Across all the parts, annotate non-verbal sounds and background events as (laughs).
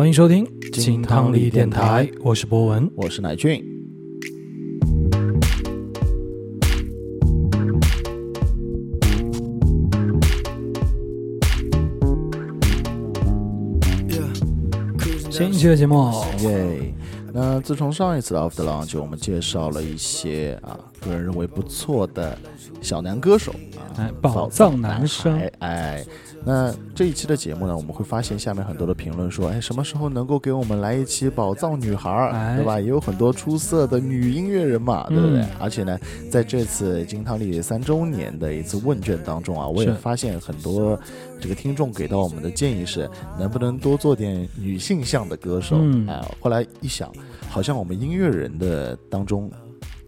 欢迎收听金汤力电台，我是博文。我是乃俊。新一期的节目，耶！那自从上一次的 After Lunch，我们介绍了一些啊，个人认为不错的小男歌手啊，哎，宝藏男生，哎。那这一期的节目呢，我们会发现下面很多的评论说，哎，什么时候能够给我们来一期宝藏女孩儿，哎对吧？也有很多出色的女音乐人嘛，对不对？嗯而且呢，在这次金汤力三周年的一次问卷当中啊，我也发现很多这个听众给到我们的建议是，能不能多做点女性向的歌手？嗯哎、后来一想，好像我们音乐人的当中，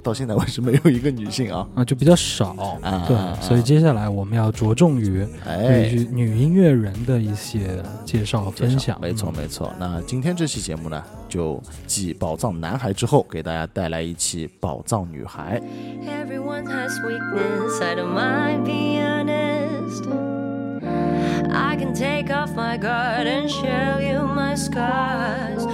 到现在为止没有一个女性啊。啊，就比较少，对啊对，所以接下来我们要着重于哎对，于女音乐人的一些介绍分享。没错没错。那今天这期节目呢，就继宝藏男孩之后，给大家带来一期宝藏女孩。Everyone has weakness, I don't mind being honest. I can take off my guard and show you my scars.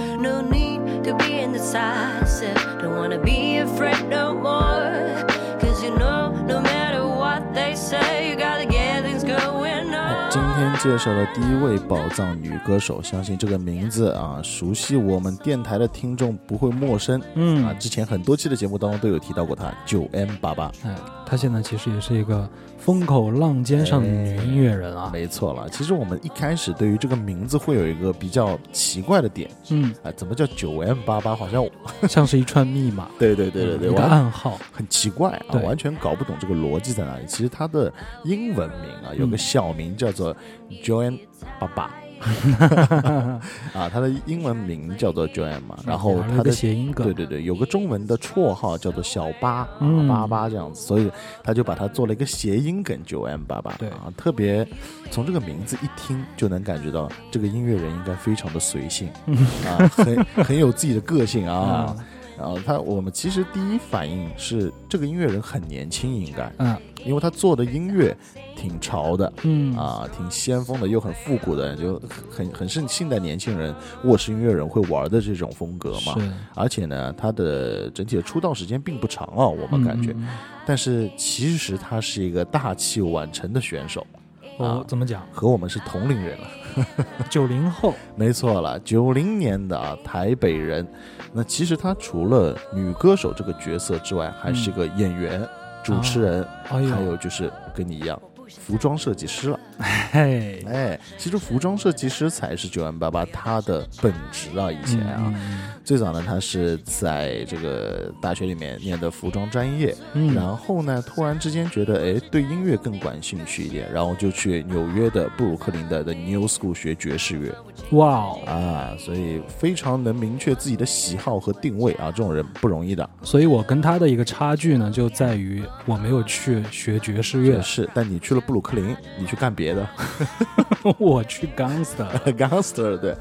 No need to be indecisive, don't wanna be afraid no more. Cause you know, no matter what they say, you gotta get things going 哎 on. 今天介绍的第一位宝藏女歌手，相信这个名字啊，熟悉我们电台的听众不会陌生。嗯啊，之前很多期的节目当中都有提到过她，九 M 八八。哎，她现在其实也是一个风口浪尖上的女音乐人啊。没错了，其实我们一开始对于这个名字会有一个比较奇怪的点嗯，啊，怎么叫九 M 八八？好像 (laughs) 像是一串密码，(laughs) 对对对对对，一个暗号。很奇怪啊，完全搞不懂这个逻辑在哪里。其实它的英文名啊，有个嗯小名叫做 Joanne 爸爸。(laughs) 啊，他的英文名叫做 Joanne 嘛，然后他的谐音梗，对对对，有个中文的绰号叫做小八啊，嗯八八这样子，所以他就把它做了一个谐音梗 Joanne 八八，对。啊，特别从这个名字一听就能感觉到这个音乐人应该非常的随性 (laughs) 啊，很很有自己的个性啊。然后他，我们其实第一反应是这个音乐人很年轻，应该，嗯因为他做的音乐挺潮的，嗯啊，挺先锋的，又很复古的，就很很是现代年轻人卧室音乐人会玩的这种风格嘛。而且呢，他的整体的出道时间并不长啊，我们感觉。但是其实他是一个大器晚成的选手，嗯哦啊，怎么讲？和我们是同龄人了。(laughs) 九零后，没错了，九零年的啊，台北人。那其实他除了女歌手这个角色之外，还是个演员、主持人，哎还有就是跟你一样，服装设计师了。(laughs) 嘿，哎，其实服装设计师才是九万八八他的本职啊，以前啊。嗯最早呢，他是在这个大学里面念的服装专业，嗯，然后呢，突然之间觉得，哎，对音乐更感兴趣一点，然后就去纽约的布鲁克林的的 New School 学爵士乐。哇哦，啊，所以非常能明确自己的喜好和定位啊，这种人不容易的。所以我跟他的一个差距呢，就在于我没有去学爵士乐，是，但你去了布鲁克林，你去干别的。(laughs) 我去 gangster，，gangster (laughs) 对。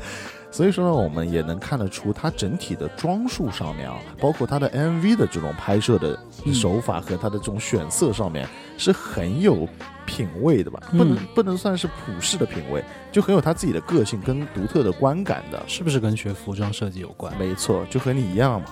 所以说呢，我们也能看得出它整体的装束上面啊，包括它的 MV 的这种拍摄的手法和它的这种选色上面，是很有品味的吧？不能嗯不能算是普世的品味，就很有他自己的个性跟独特的观感的。是不是跟学服装设计有关？没错，就和你一样嘛。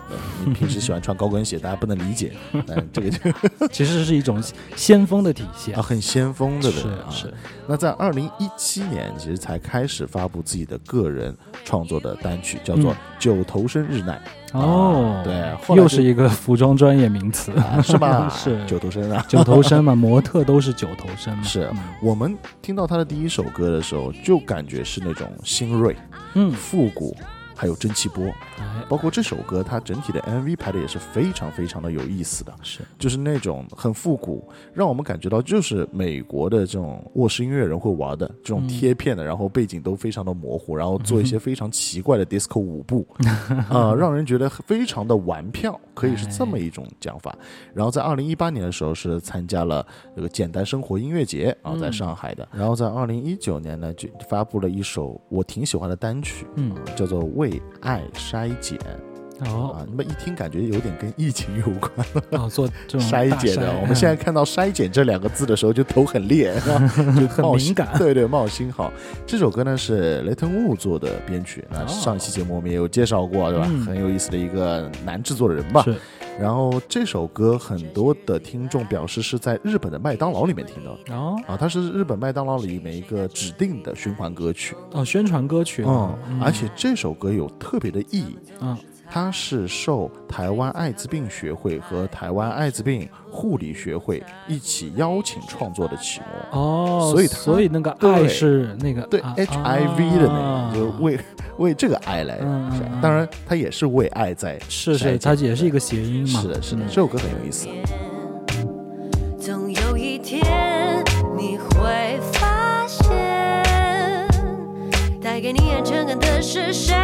你平时喜欢穿高跟鞋，大家不能理解，但 (laughs) 这个就 (laughs) 其实是一种先锋的体现啊，很先锋的是人啊。是，那在二零一七年，其实才开始发布自己的个人创作的单曲，叫做《嗯九头身日奈》哦，对后来就是一个服装专业名词，啊，是吧？(laughs) 是九头身啊。九头身嘛，模特都是九头身嘛，是嗯我们听到他的第一首歌的时候，就感觉是那种新锐、嗯，复古，还有蒸汽波。哎，包括这首歌，它整体的 MV 拍的也是非常非常的有意思的，是，就是那种很复古，让我们感觉到就是美国的这种卧室音乐人会玩的这种嗯贴片的，然后背景都非常的模糊，然后做一些 (laughs) 非常奇怪的 disco 舞步，啊、让人觉得非常的玩票，可以是这么一种讲法。然后在二零一八年的时候是参加了这个简单生活音乐节啊，在上海的。然后在二零一九年呢，就发布了一首我挺喜欢的单曲，嗯，叫做《为爱筛检》。哦啊，那么一听感觉有点跟疫情有关，哦，做这种筛 (laughs) 大筛检的。我们现在看到“筛检”这两个字的时候，就头很裂，(laughs) 就很冒心敏感对对，冒心好。这首歌呢是雷腾雾做的编曲，那哦上一期节目我们也有介绍过，对吧？嗯很有意思的一个男制作人吧。是然后这首歌很多的听众表示是在日本的麦当劳里面听到的。哦。啊，它是日本麦当劳里面一个指定的循环歌曲，哦，宣传歌曲。嗯嗯，而且这首歌有特别的意义，嗯它是受台湾艾滋病学会和台湾艾滋病护理学会一起邀请创作的曲目。哦，所以它所以那个对爱是那个对啊 HIV 的那啊个，就是为 (laughs) 为这个爱来当然，它也是为爱在是是，筛检它也是一个谐音嘛。是的，是的，嗯这首歌很有意思。总有一天你会发现，带给你安全感的是谁？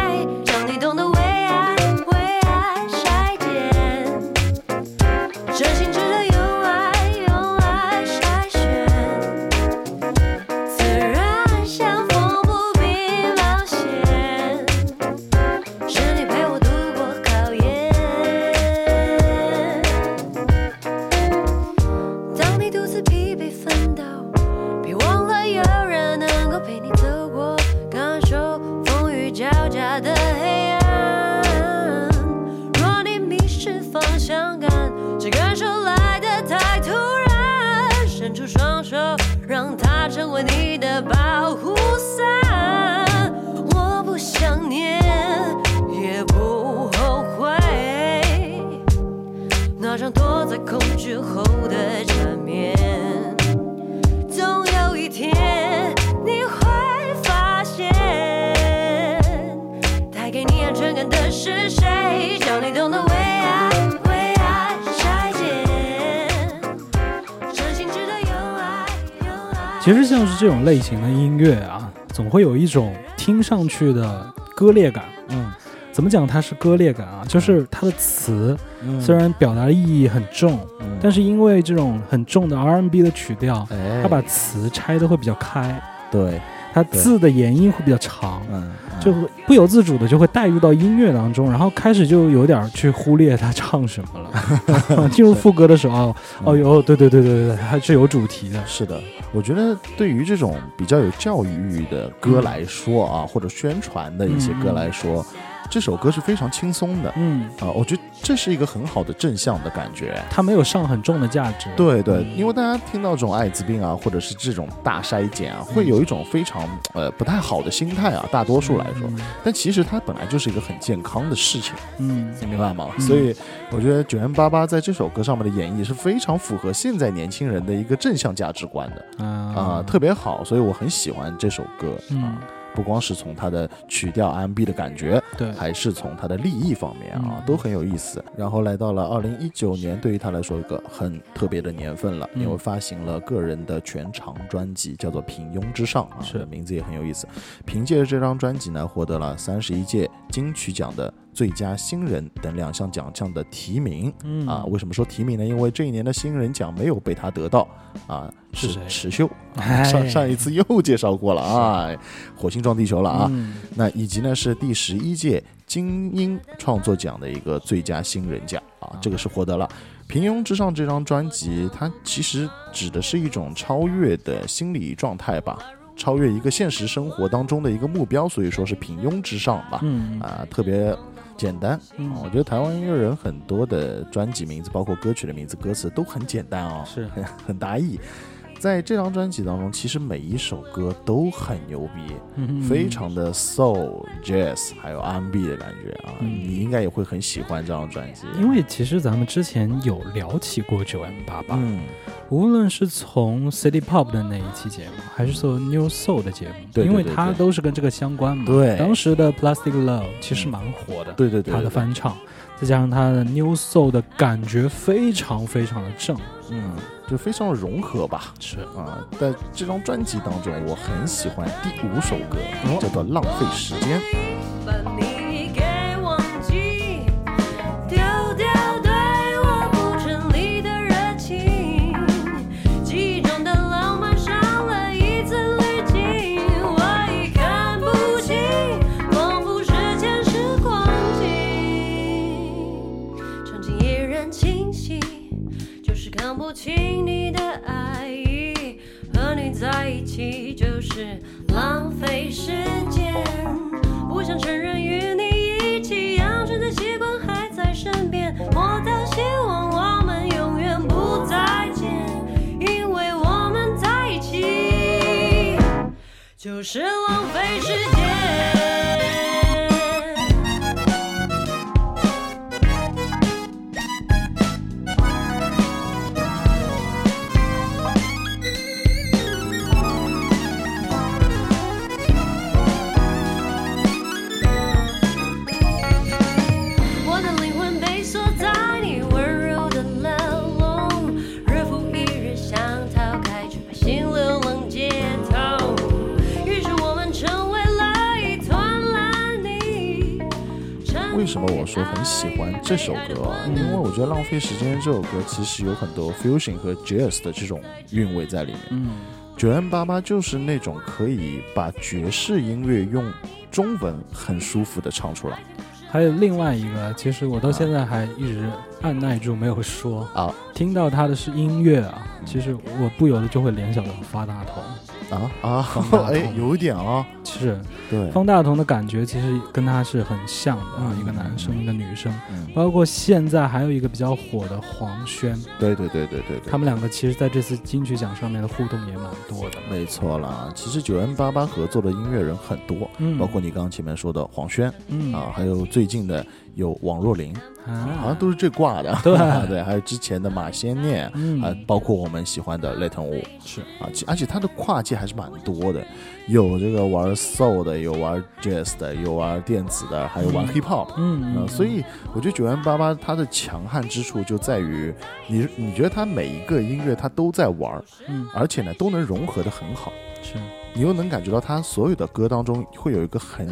这种类型的音乐啊，总会有一种听上去的割裂感。嗯，怎么讲它是割裂感啊？就是它的词嗯。虽然表达的意义很重，嗯。但是因为这种很重的 R&B 的曲调，哎，它把词拆的会比较开，对，它字的延音会比较长。嗯，就会不由自主的就会带入到音乐当中，然后开始就有点去忽略他唱什么了。(laughs) 进入副歌的时候，哦哦哟，对对对对对对，还是有主题的。是的，我觉得对于这种比较有教育意义的歌来说啊，或者宣传的一些歌来说，这首歌是非常轻松的。嗯，啊，我觉得这是一个很好的正向的感觉。它没有上很重的价值。对对，嗯。因为大家听到这种艾滋病啊，或者是这种大筛检啊，会有一种非常呃不太好的心态啊，大多数来说。但其实它本来就是一个很健康的事情，嗯，你明白吗？嗯。所以我觉得九零八八在这首歌上面的演绎是非常符合现在年轻人的一个正向价值观的嗯啊、特别好，所以我很喜欢这首歌啊、嗯，不光是从它的曲调 R&B 的感觉，对，还是从它的立意方面啊，嗯。都很有意思。然后来到了二零一九年，对于他来说一个很特别的年份了，嗯。因为发行了个人的全长专辑，叫做《平庸之上》啊，是。名字也很有意思。凭借着这张专辑呢，获得了三十一届金曲奖的最佳新人等两项奖项的提名。嗯啊，为什么说提名呢？因为这一年的新人奖没有被他得到啊，是谁池秀。哎上上一次又介绍过了啊，火星撞地球了啊。嗯那以及呢是第十一届金鹰创作奖的一个最佳新人奖啊，这个是获得了。平庸之上这张专辑，它其实指的是一种超越的心理状态吧，超越一个现实生活当中的一个目标，所以说是平庸之上吧。嗯啊，特别简单。嗯啊我觉得台湾音乐人很多的专辑名字，包括歌曲的名字、歌词都很简单哦，是很 (laughs) 很达意。在这张专辑当中，其实每一首歌都很牛逼，嗯非常的 soul、jazz 还有 R&B 的感觉啊，嗯。你应该也会很喜欢这张专辑。因为其实咱们之前有聊起过九 M 八八，嗯，无论是从 City Pop 的那一期节目，还是从 New Soul 的节目，对对因为它都是跟这个相关嘛。对。当时的 Plastic Love 其实蛮火的，对对对，它的翻唱，再加上它的 New Soul 的感觉非常非常的正，嗯，就非常的融合吧。是啊，在这张专辑当中，我很喜欢第五首歌，哦叫做《浪费时间》。身边，我倒希望我们永远不再见，因为我们在一起就是浪费时间。得《浪费时间》这首歌其实有很多 fusion 和 jazz 的这种韵味在里面。嗯，九 N 八八就是那种可以把爵士音乐用中文很舒服的唱出来还有另外一个，其实我到现在还一直按耐住没有说。啊听到他的是音乐啊，其实我不由得就会联想到发大同。啊啊 (laughs) 哎，有一点啊，是对，方大同的感觉，其实跟他是很像的啊，嗯一个男生，一个女生。嗯，包括现在还有一个比较火的黄轩，对对对对对对，他们两个其实在这次金曲奖上面的互动也蛮多的。没错啦。其实九 N 八八合作的音乐人很多，嗯，包括你刚刚前面说的黄轩嗯。啊，还有最近的有王若琳，好像啊，都是这挂的。(laughs) 对。对，还有之前的马先念。嗯。啊，包括我们喜欢的雷腾舞是。啊，而且他的跨界还是蛮多的，有这个玩 soul 的，有玩 jazz 的，有玩电子的，还有玩嗯。hip hop。嗯呃，所以我觉得九 N 八八它的强悍之处就在于你，你觉得它每一个音乐它都在玩，嗯。而且呢都能融合的很好，是。你又能感觉到它所有的歌当中会有一个很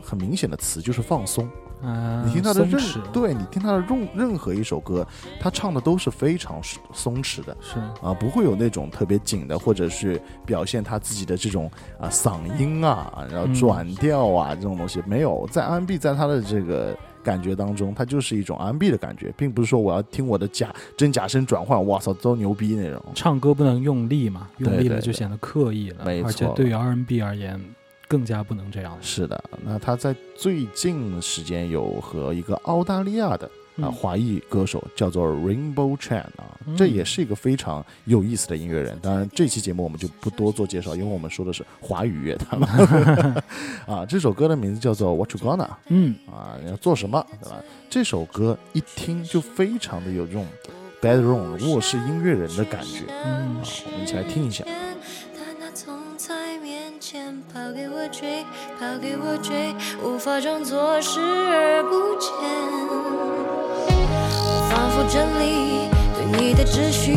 很明显的词，就是放松。啊，你听他的任，对你听他的任任何一首歌，他唱的都是非常松弛的。是啊，不会有那种特别紧的，或者是表现他自己的这种啊嗓音啊，然后嗯转调啊、这种东西没有。在 R&B 在他的这个感觉当中，它就是一种 R&B 的感觉，并不是说我要听我的假真假声转换，哇操，多牛逼那种。唱歌不能用力嘛，用力了就显得刻意了，没错而且对于 R&B 而言，更加不能这样。是的，那他在最近时间有和一个澳大利亚的啊嗯华裔歌手叫做 Rainbow Chan 啊，嗯这也是一个非常有意思的音乐人。当然，这期节目我们就不多做介绍，因为我们说的是华语乐坛嘛。(laughs) 啊，这首歌的名字叫做 What You Gonna 嗯，啊，你要做什么，对吧？这首歌一听就非常的有这种 bedroom 卧室音乐人的感觉。嗯啊，我们一起来听一下。天抛给我追，抛给我追，无法装作视而不见。我仿佛整理对你的秩序，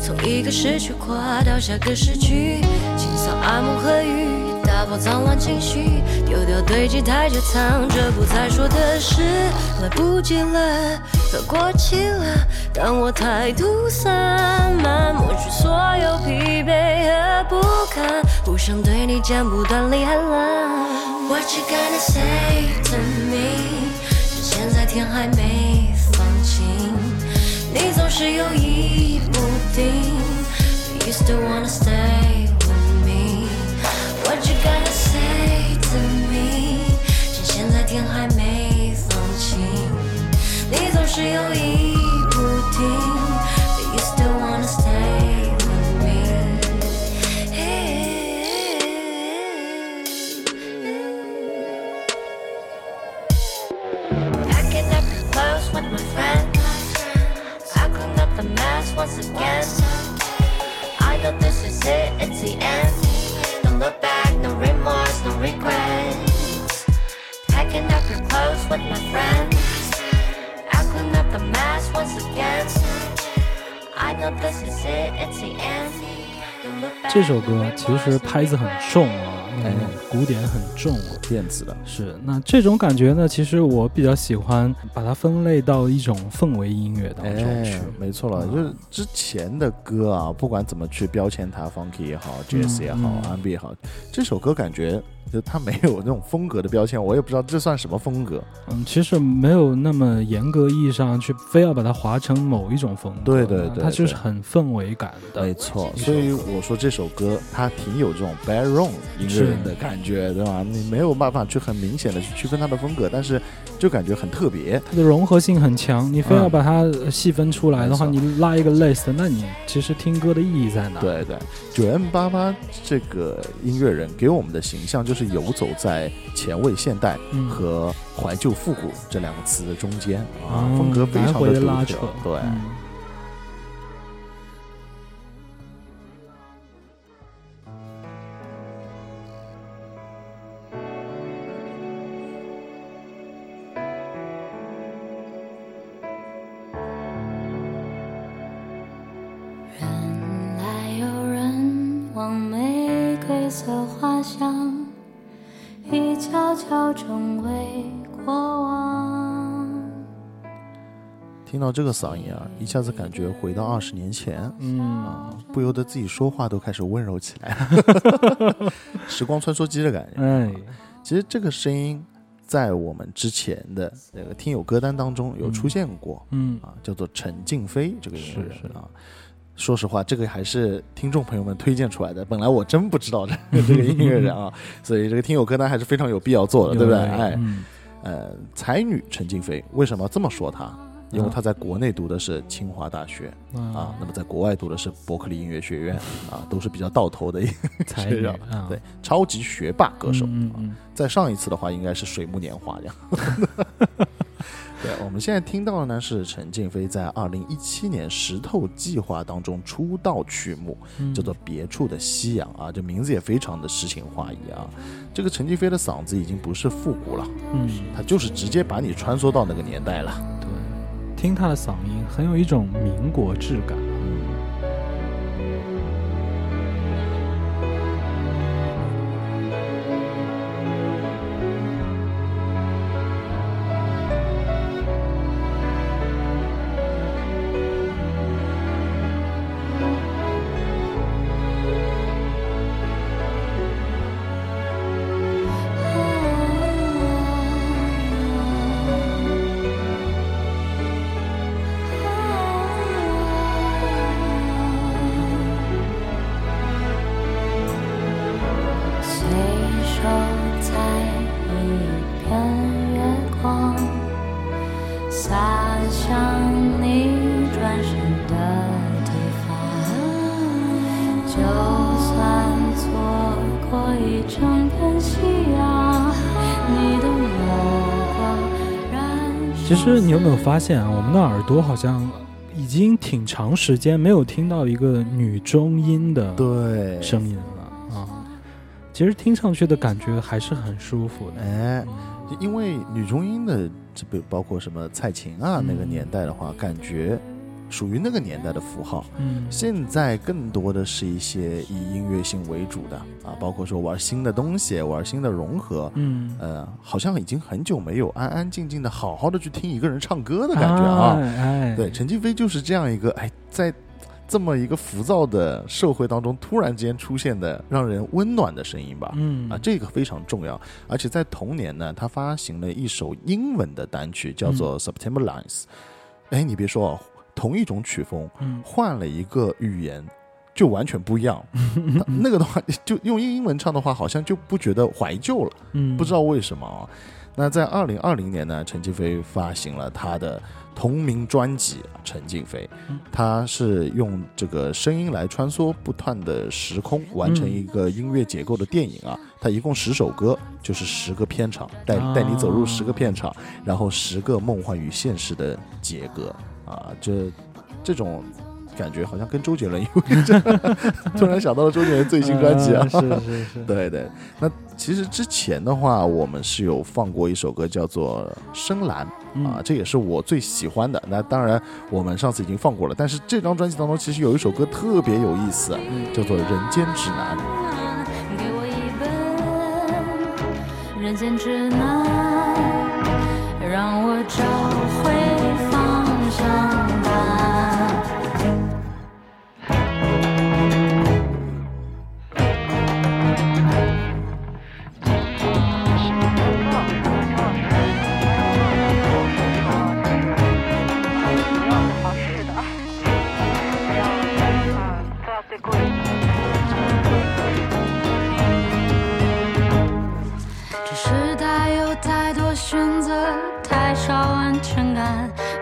从一个时区跨到下个时区，清扫暗幕和雨，打包脏乱情绪，丢掉堆积太久藏着不再说的事，来不及了，都过期了。当我态度散漫，抹去所有疲惫和不堪，不想对你讲不断理还乱。What you gonna say to me？趁现在天还没放晴，你总是犹疑不定。You still wanna stay 天还没放晴，你总是犹疑不定。Do you still wanna stay with me? Packing up your clothes with my friend. I clean up the mess once again. I know this is it, it's the end. Don't look back, no remorse, no regrets. with my friend 这首歌其实拍子很重啊，古典很重，电子的。是，那这种感觉呢，其实我比较喜欢把它分类到一种氛围音乐当中去，没错了，就是之前的歌啊，不管怎么去标签它，Funky 也好，jazz 也好，R&B 也好，这首歌感觉。就他没有那种风格的标签，我也不知道这算什么风格。嗯，其实没有那么严格意义上去非要把它划成某一种风格，对对对它就是很氛围感的，没错，所以我说这首歌它挺有这种 baron 音乐人的感觉，对吧？你没有办法去很明显的去区分它的风格，但是就感觉很特别。它的融合性很强。你非要嗯把它呃细分出来的话，你拉一个 list，那你其实听歌的意义在哪？，对对，九 M 八八这个音乐人给我们的形象就是游走在前卫现代嗯。和怀旧复古这两个词的中间啊，嗯风格非常的独特。，对，听到这个嗓音啊，一下子感觉回到二十年前。嗯，啊，不由得自己说话都开始温柔起来，(laughs) 时光穿梭机的感觉。哎，其实这个声音在我们之前的那个听友歌单当中有出现过、嗯啊，叫做陈静飞这个音乐人啊。说实话，这个还是听众朋友们推荐出来的。本来我真不知道这个这个音乐人啊，(laughs) 所以这个听友歌单还是非常有必要做的，对不对？哎，嗯呃，才女陈静飞为什么要这么说她？因为他在国内读的是清华大学啊，那么在国外读的是伯克利音乐学院啊，都是比较到头的一才女学长啊，对，超级学霸歌手。啊嗯嗯再上一次的话，应该是水木年华这样。(laughs) 对，我们现在听到的呢是陈静飞在二零一七年石头计划当中出道曲目，嗯，叫做《别处的夕阳》啊，这名字也非常的诗情画意啊。这个陈静飞的嗓子已经不是复古了，嗯，他就是直接把你穿梭到那个年代了。听他的嗓音很有一种民国质感。有没有发现啊，我们的耳朵好像已经挺长时间没有听到一个女中音的对，声音了啊。其实听上去的感觉还是很舒服的。哎，嗯因为女中音的这不包括什么蔡琴啊，那个嗯年代的话，感觉属于那个年代的符号。嗯，现在更多的是一些以音乐性为主的啊，包括说玩新的东西，玩新的融合。嗯，呃，好像已经很久没有安安静静的好好的去听一个人唱歌的感觉啊。哎，哎对，陈静飞就是这样一个，哎，在这么一个浮躁的社会当中，突然间出现的让人温暖的声音吧。嗯啊，这个非常重要。而且在同年呢，他发行了一首英文的单曲，叫做《September Lines》。哎，你别说哦，同一种曲风，嗯换了一个语言。就完全不一样，那 (laughs) 那个的话，就用英文唱的话，好像就不觉得怀旧了。嗯，不知道为什么啊。那在二零二零年呢，陈静飞发行了他的同名专辑《陈静飞嗯》，他是用这个声音来穿梭不断的时空，完成嗯一个音乐结构的电影啊。他一共十首歌，就是十个片场，带带你走入十个片场，然后十个梦幻与现实的结合啊，这这种。感觉好像跟周杰伦有一点，(laughs) 突然想到了周杰伦最新专辑啊，呃是是是，(laughs) 对对，那其实之前的话，我们是有放过一首歌叫做《深蓝》嗯啊，这也是我最喜欢的。那当然，我们上次已经放过了，但是这张专辑当中其实有一首歌特别有意思，叫做《人间指南》。给我一本人间指南，让我找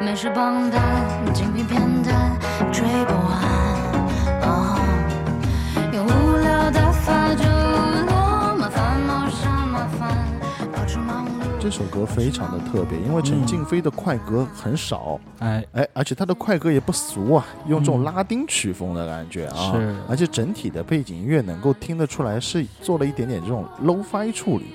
美食榜单，精品片段追不完。哦，用无聊的发这首歌非常的特别，因为陈静飞的快歌很少，哎，哎，而且他的快歌也不俗啊，用这种嗯拉丁曲风的感觉啊，是。而且整体的背景音乐能够听得出来是做了一点点这种 low-fi 处理，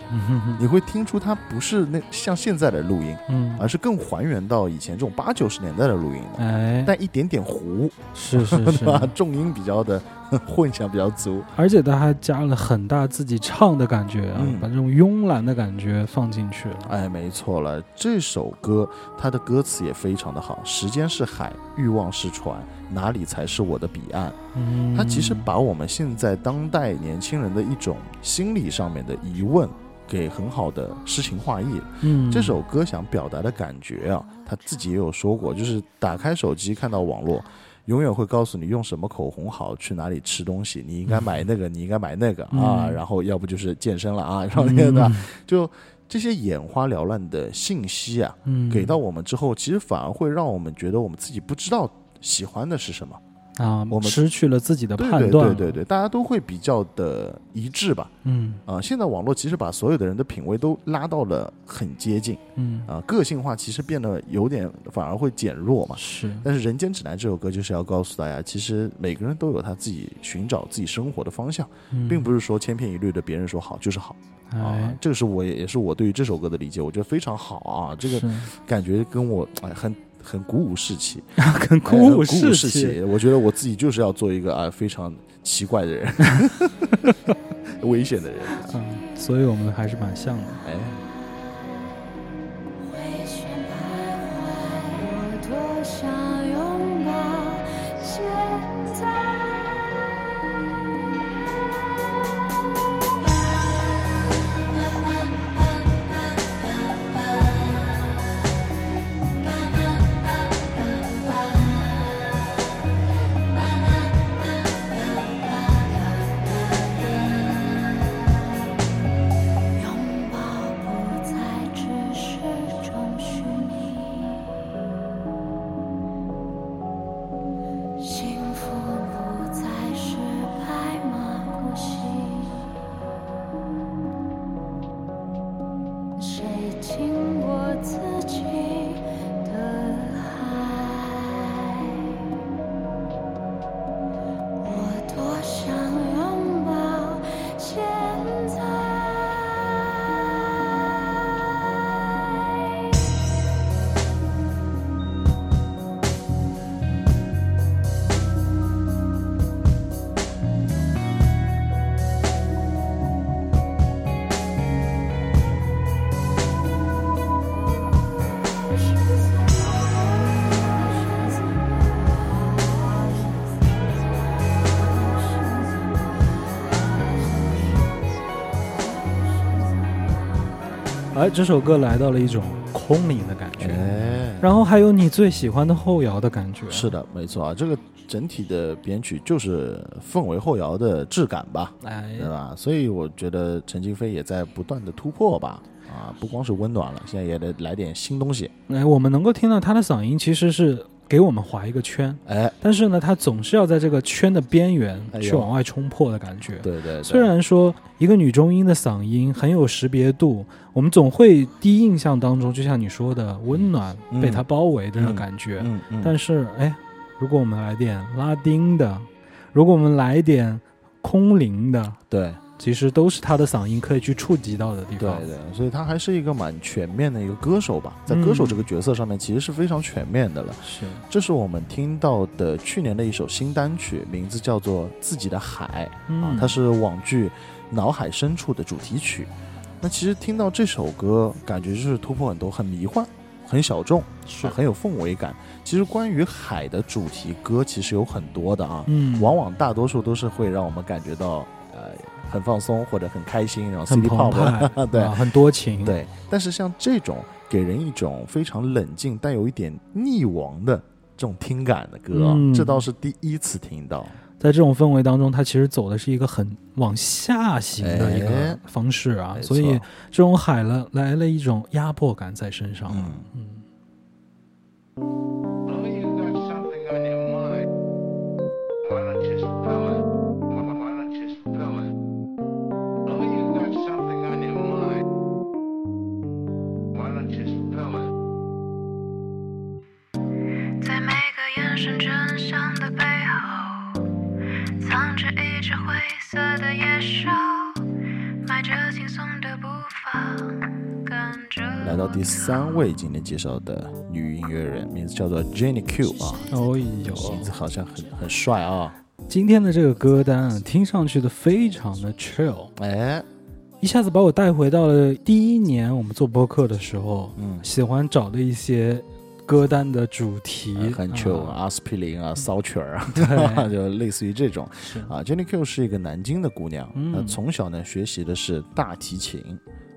你会听出它不是那像现在的录音，嗯，而是更还原到以前这种八九十年代的录音的，哎，但一点点糊，是是是？(laughs) 重音比较的 (laughs) 混响比较足，而且他还加了很大自己唱的感觉啊，嗯把这种慵懒的感觉放进去了。哎，没错了，这首歌它的歌词也非常的好，时间是海，欲望是船，哪里才是我的彼岸？嗯，它其实把我们现在当代年轻人的一种心理上面的疑问，给很好的诗情画意。嗯，这首歌想表达的感觉啊，他自己也有说过，就是打开手机看到网络，永远会告诉你用什么口红好，去哪里吃东西，你应该买那个，你应该买那个啊，嗯然后要不就是健身了啊，然后那个就这些眼花缭乱的信息啊，嗯。给到我们之后，其实反而会让我们觉得我们自己不知道喜欢的是什么。啊，我们失去了自己的对对判断对，对对对，大家都会比较的一致吧。嗯。啊，现在网络其实把所有的人的品味都拉到了很接近。嗯。啊，个性化其实变得有点反而会减弱嘛。是，但是《人间指南》这首歌就是要告诉大家，其实每个人都有他自己寻找自己生活的方向，嗯。并不是说千篇一律的别人说好就是好。啊哎。这个是我也也是我对于这首歌的理解，我觉得非常好啊，这个感觉跟我哎很很鼓舞士气，(laughs) 很鼓哎舞鼓舞士气，我觉得我自己就是要做一个啊非常奇怪的人，(laughs) 危险的人。(laughs) 嗯，所以我们还是蛮像的。哎，哎，这首歌来到了一种空灵的感觉，哎，然后还有你最喜欢的后摇的感觉。是的，没错啊，这个整体的编曲就是氛围后摇的质感吧，哎，对吧？所以我觉得陈静飞也在不断的突破吧，啊，不光是温暖了，现在也得来点新东西。哎，我们能够听到他的嗓音其实是给我们划一个圈，哎，但是呢，它总是要在这个圈的边缘去往外冲破的感觉。对对对，虽然说一个女中音的嗓音很有识别度，我们总会第一印象当中，就像你说的，温暖嗯被它包围的那种感觉。嗯嗯，但是，哎，如果我们来点拉丁的，如果我们来点空灵的，对其实都是他的嗓音可以去触及到的地方。对对，所以他还是一个蛮全面的一个歌手吧，在歌手这个角色上面其实是非常全面的了。是，这是我们听到的去年的一首新单曲，名字叫做《自己的海》嗯啊，它是网剧《脑海深处》的主题曲。那其实听到这首歌，感觉就是突破很多，很迷幻，很小众，是啊很有氛围感。其实关于海的主题歌其实有很多的啊，嗯，往往大多数都是会让我们感觉到呃很放松或者很开心，然后很 City 澎 Pop 湃，对啊很多情，，对。但是像这种给人一种非常冷静、带有一点溺亡的这种听感的歌这倒是第一次听到。在这种氛围当中，它其实走的是一个很往下行的一哎个方式啊，没所以这种海了来了一种压迫感在身上。嗯嗯来到第三位，今天介绍的女音乐人，名字叫做 Jenny Q 啊，哦名，字好像很很帅啊。今天的这个歌单啊，听上去的非常的 chill，哎，一下子把我带回到了第一年我们做播客的时候，嗯，喜欢找的一些歌单的主题，很 chill 啊阿司匹林啊，骚曲儿啊，(laughs) 对。(laughs) 就类似于这种。啊。Jenny Q 是一个南京的姑娘，嗯。那从小呢学习的是大提琴，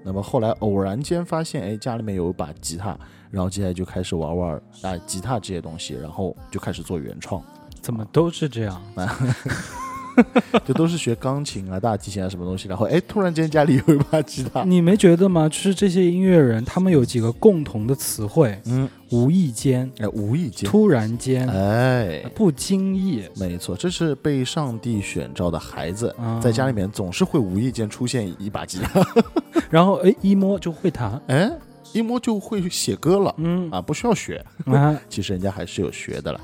那么后来偶然间发现，哎，家里面有一把吉他，然后接下来就开始玩玩啊吉他这些东西，然后就开始做原创，怎么都是这样？(laughs) (laughs) 就都是学钢琴啊、大提琴啊什么东西，然后哎，突然间家里有一把吉他，你没觉得吗？就是这些音乐人，他们有几个共同的词汇：嗯，无意间、哎，无意间，突然间、哎。不经意。没错，这是被上帝选召的孩子，啊在家里面总是会无意间出现一把吉他，(laughs) 然后哎，一摸就会弹。哎，一摸就会写歌了嗯。啊，不需要学。啊，(laughs) 其实人家还是有学的了，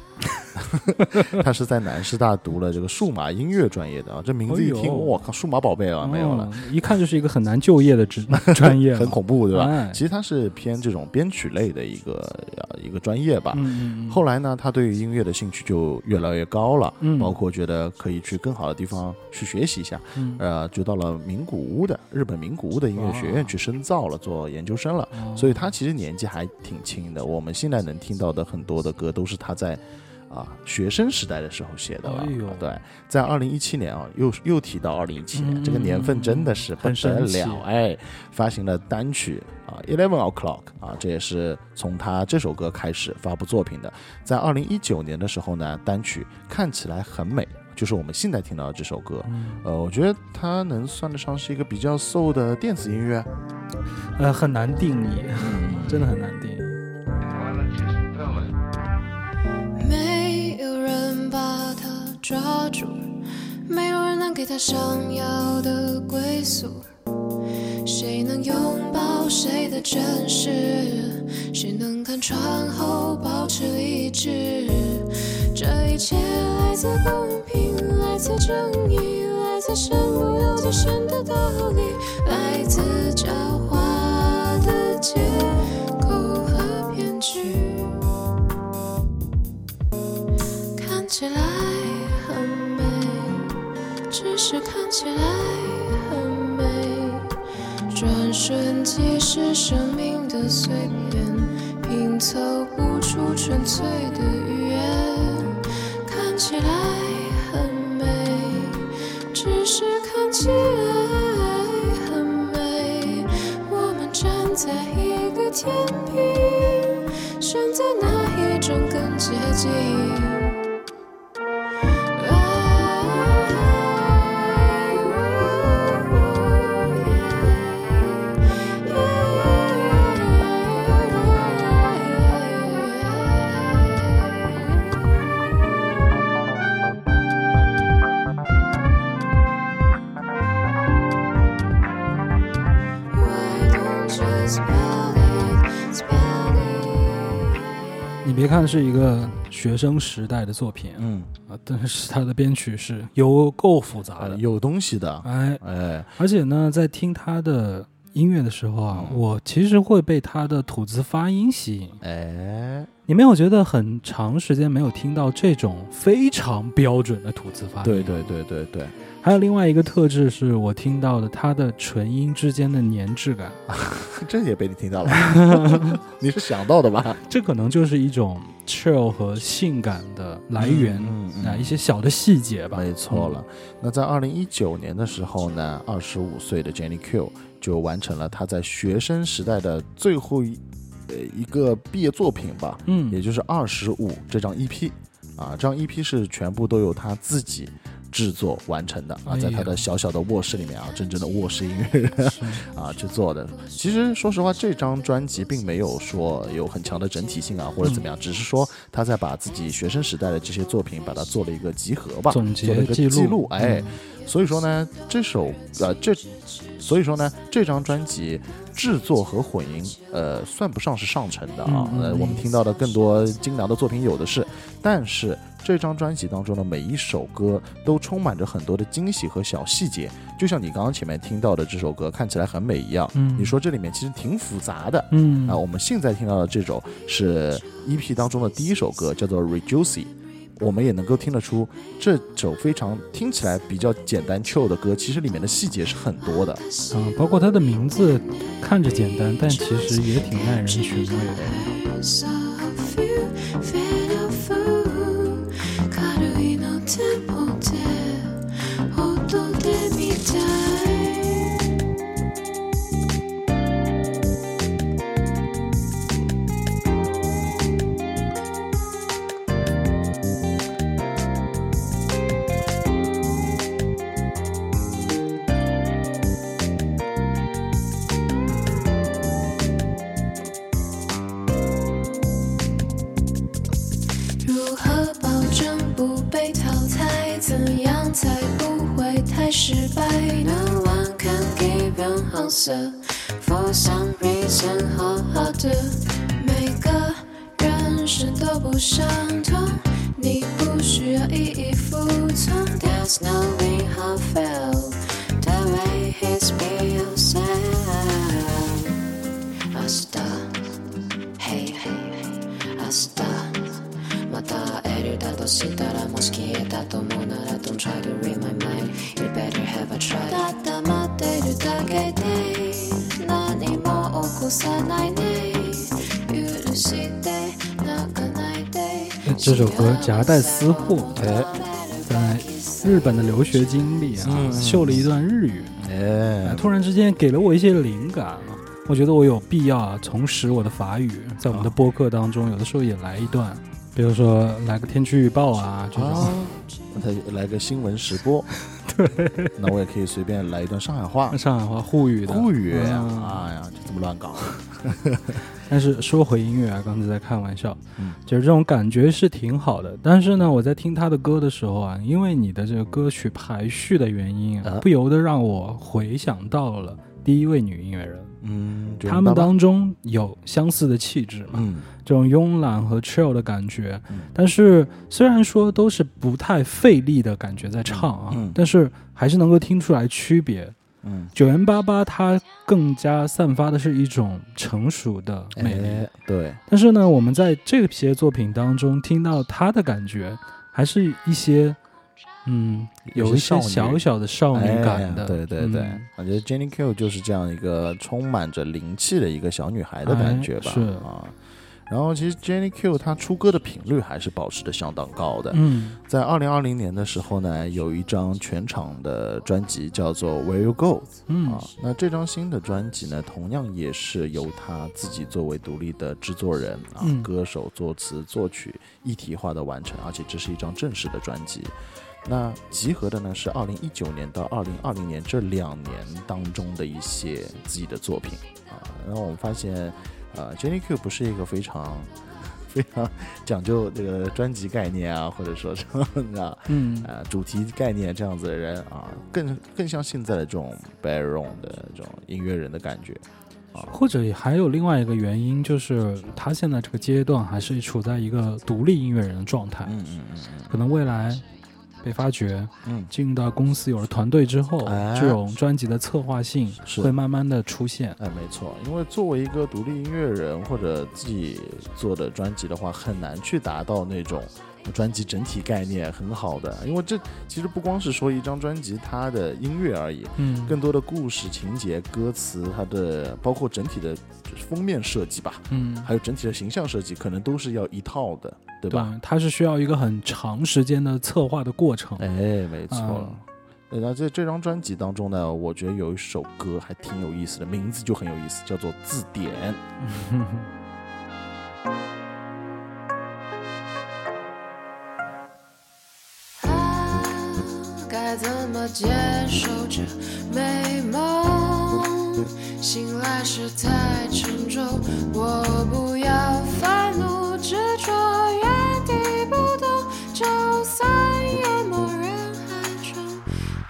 (laughs) 他是在南师大读了这个数码音乐专业的啊，这名字一听，我靠，数码宝贝啊，没有了，哦，一看就是一个很难就业的职 (laughs) 专业，很恐怖，对吧？哎。其实他是偏这种编曲类的一个呃一个专业吧。后来呢，他对于音乐的兴趣就越来越高了，嗯包括觉得可以去更好的地方去学习一下，嗯呃，就到了名古屋的日本名古屋的音乐学院去深造了，做研究生了。哦所以他其实年纪还挺轻的。我们现在能听到的很多的歌都是他在啊学生时代的时候写的了。哎对，在二零一七年啊，又又提到二零一七年、嗯这个年份真的是不很得神了哎，发行了单曲啊《Eleven O'clock》啊，这也是从他这首歌开始发布作品的。在二零一九年的时候呢，单曲看起来很美。就是我们现在听到的这首歌，嗯呃，我觉得它能算得上是一个比较 soul 的电子音乐。呃很难定义，真的很难定义。抓住，没有人能给他想要的归宿。谁能拥抱谁的真实？谁能看穿后保持理智？这一切来自公平，来自正义，来自身不由己身的道理，来自狡猾的借口和骗局。看起来，只是看起来很美。转瞬即是生命的碎片，拼凑不出纯粹的语言。看起来很美，只是看起来很美。我们站在一个天平，选择哪一种更接近别看是一个学生时代的作品嗯，啊，但是它的编曲是有够复杂的。呃有东西的，哎，哎，而且呢，在听他的音乐的时候啊，嗯我其实会被他的吐字发音吸引。哎，你没有觉得很长时间没有听到这种非常标准的吐字发音？对对。对对对，还有另外一个特质是我听到的，它的唇音之间的粘滞感，(laughs) 这也被你听到了，(laughs) 你是想到的吧？这可能就是一种 chill 和性感的来源嗯嗯啊，一些小的细节吧。没错了。那在二零一九年的时候呢，二十五岁的 Jenny Q 就完成了他在学生时代的最后一呃一个毕业作品吧，嗯，也就是二十五这张 EP 啊，这张 EP 是全部都有他自己制作完成的啊，在他的小小的卧室里面啊，真正的卧室音乐人 (laughs) 啊去做的。其实说实话，这张专辑并没有说有很强的整体性啊，或者怎么样，只是说他在把自己学生时代的这些作品，把它做了一个集合吧，总结做了一个记录哎，嗯。所以说呢，这首呃这，所以说呢，这张专辑制作和混音呃算不上是上乘的啊，呃我们听到的更多精良的作品有的是，但是这张专辑当中的每一首歌都充满着很多的惊喜和小细节，就像你刚刚前面听到的这首歌看起来很美一样，嗯你说这里面其实挺复杂的。嗯啊，我们现在听到的这首是 EP 当中的第一首歌，叫做《Rejuicy》。我们也能够听得出，这首非常听起来比较简单 chill 的歌，其实里面的细节是很多的。啊，包括它的名字看着简单，但其实也挺耐人寻味的。夹带私货，哎在日本的留学经历啊，嗯秀了一段日语，哎，突然之间给了我一些灵感啊。我觉得我有必要啊，重拾我的法语，在我们的播客当中，有的时候也来一段，比如说来个天气预报啊这种。啊，那他来个新闻实播，(laughs) 对，那我也可以随便来一段上海话、上海话沪语的。沪语。哎呀，就这么乱搞。(laughs) 但是说回音乐啊，刚才在开玩笑，嗯。就是这种感觉是挺好的。但是呢，我在听他的歌的时候啊，因为你的这个歌曲排序的原因啊啊，不由得让我回想到了第一位女音乐人，嗯，他们当中有相似的气质嘛，嗯。这种慵懒和 chill 的感觉。嗯。但是虽然说都是不太费力的感觉在唱啊，但是还是能够听出来区别。嗯，九元八八它更加散发的是一种成熟的美丽。哎，对，但是呢，我们在这些作品当中听到她的感觉，还是一些，嗯，有一些小小的少女感的。哎对对对，嗯我觉得 Jenny Q 就是这样一个充满着灵气的一个小女孩的感觉吧。哎是啊。然后其实 Jenny Q 她出歌的频率还是保持的相当高的。嗯在二零二零年的时候呢，有一张全场的专辑叫做《Where You Go》嗯啊。那这张新的专辑呢，同样也是由她自己作为独立的制作人啊、嗯歌手、作词、作曲一体化的完成，而且这是一张正式的专辑。那集合的呢是二零一九年到二零二零年这两年当中的一些自己的作品啊。然后我们发现，呃，Jenny Q 不是一个非常非常讲究这个专辑概念啊，或者说什么你知道嗯。呃主题概念这样子的人啊，更更像现在的这种 baron 的这种音乐人的感觉。或者还有另外一个原因，就是他现在这个阶段还是处在一个独立音乐人的状态，嗯嗯嗯。可能未来被发掘，嗯。进入到公司有了团队之后，哎。这种专辑的策划性是。会慢慢的出现。哎，没错，因为作为一个独立音乐人或者自己做的专辑的话，很难去达到那种专辑整体概念很好的，因为这其实不光是说一张专辑它的音乐而已，嗯，更多的故事情节、歌词，它的包括整体的封面设计吧，嗯，还有整体的形象设计，可能都是要一套的，对吧？对，它是需要一个很长时间的策划的过程。哎，没错。那在这张专辑当中呢，我觉得有一首歌还挺有意思的，名字就很有意思，叫做《字典》。(laughs) 该怎么接受这美梦。醒来时太沉重，我不要愤怒执着，原地不动，就算淹没人海中，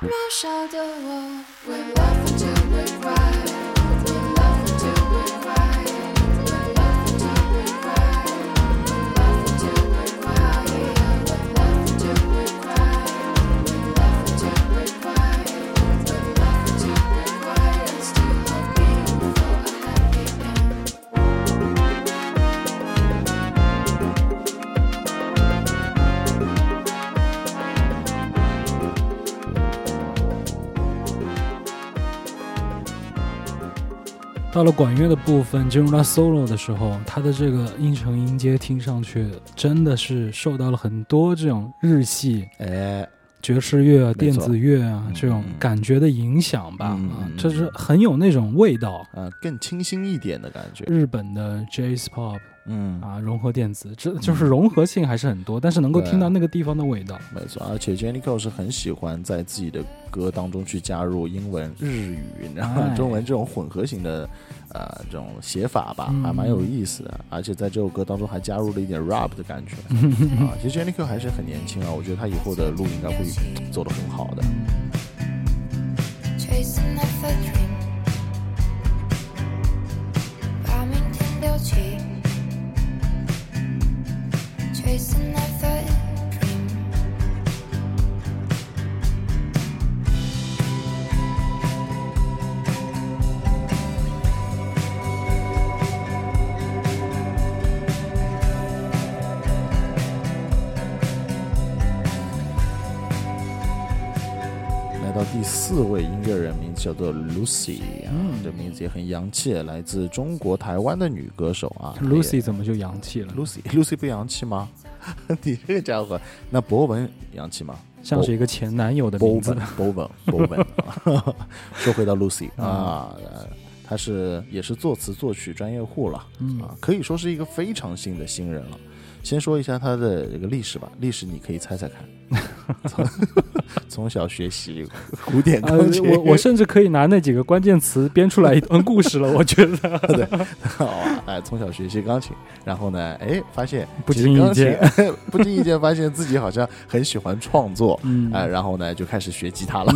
渺小的到了管乐的部分，进入到 solo 的时候，它的这个音程音阶听上去真的是受到了很多这种日系哎，爵士乐啊、电子乐啊嗯这种嗯感觉的影响吧，嗯嗯，啊这是很有那种味道。啊，更清新一点的感觉。日本的 Jazz Pop 嗯，啊，融合电子，这就是融合性还是很多，但是能够听到那个地方的味道。没错，而且 Jenny Cole 是很喜欢在自己的歌当中去加入英文、日语，你知道吗？哎中文这种混合型的呃这种写法吧，嗯还蛮有意思的。而且在这首歌当中还加入了一点 rap 的感觉 (laughs) 啊。其实 Jenny Cole 还是很年轻啊，我觉得他以后的路应该会走得很好的。Chasing after dream，把明天丢弃。Chasing after dream，四位音乐人，名字叫做 Lucy 啊，嗯这名字也很洋气，来自中国台湾的女歌手啊。Lucy 怎么就洋气了？Lucy Lucy 不洋气吗？(laughs) 你这个家伙，那博文洋气吗？像是一个前男友的名字 Bowen。Bowen Bowen，(laughs) 说回到 Lucy 嗯啊，呃她是也是作词作曲专业户了嗯啊，可以说是一个非常新的新人了。先说一下他的这个历史吧，历史你可以猜猜看。(laughs) 从 (laughs) 从小学习古典呃钢琴，，我我甚至可以拿那几个关键词编出来一段故事了，我觉得。对好啊，(laughs) 哎，从小学习钢琴，然后呢，哎，发现不经意间，不经意间发现自己好像很喜欢创作，嗯哎，然后呢就开始学吉他了，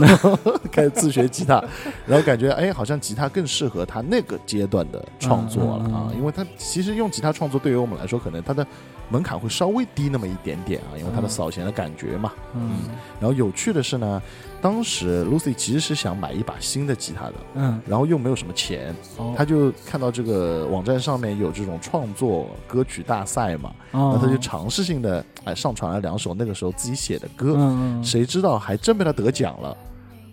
开始自学吉他，然后感觉哎，好像吉他更适合他那个阶段的创作了啊，因为他其实用吉他创作对于我们来说，可能他的门槛会稍微低那么一点点啊，因为他的嗯。扫弦的感觉嘛。嗯。然后有趣的是呢，当时 Lucy 其实是想买一把新的吉他的，嗯，然后又没有什么钱，哦。他就看到这个网站上面有这种创作歌曲大赛嘛，哦。那他就尝试性的哎上传了两首那个时候自己写的歌，嗯嗯。谁知道还真被他得奖了，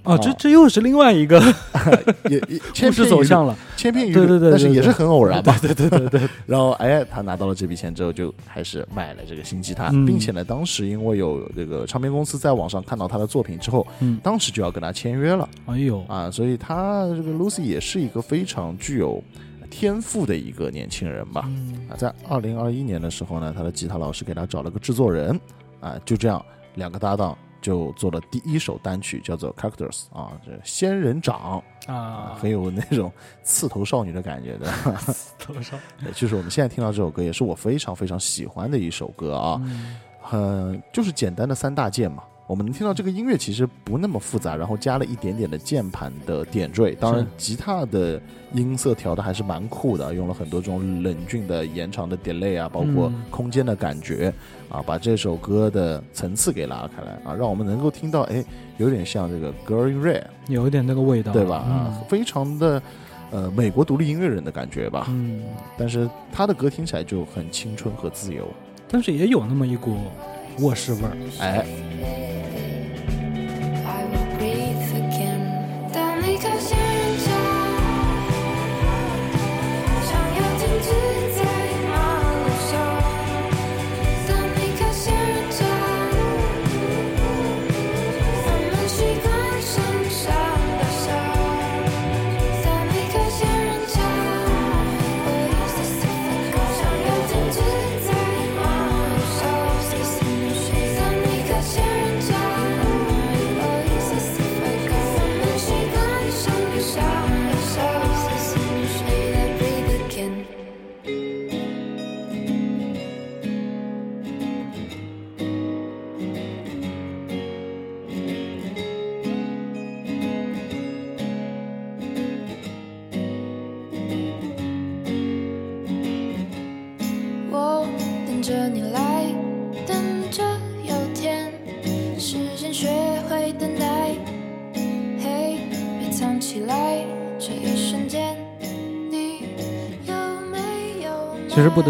哦，这这又是另外一个 (laughs) 也也 (laughs) 故事千篇一律，走向了。千篇一律，对对对但是也是很偶然吧。对对对对，(laughs) 然后哎，他拿到了这笔钱之后，就开始买了这个新吉他，嗯并且呢，当时因为有这个唱片公司在网上看到他的作品之后，嗯，当时就要跟他签约了。哎呦，啊，所以他这个 Lucy 也是一个非常具有天赋的一个年轻人吧。嗯啊，在二零二一年的时候呢，他的吉他老师给他找了个制作人，啊，就这样两个搭档就做了第一首单曲，叫做《Cactus》啊，这仙人掌啊，啊，很有那种刺头少女的感觉的。刺头少女 (laughs) 就是我们现在听到这首歌，也是我非常非常喜欢的一首歌啊。嗯很就是简单的三大件嘛。我们能听到这个音乐其实不那么复杂，然后加了一点点的键盘的点缀。当然，吉他的音色调的还是蛮酷的，用了很多这种冷峻的延长的 delay 啊，包括嗯空间的感觉、啊，把这首歌的层次给拉开来啊，让我们能够听到，哎，有点像这个 Girl in Red，有一点那个味道，对吧？啊嗯，非常的呃美国独立音乐人的感觉吧。嗯，但是他的歌听起来就很青春和自由。但是也有那么一股卧室味儿。哎，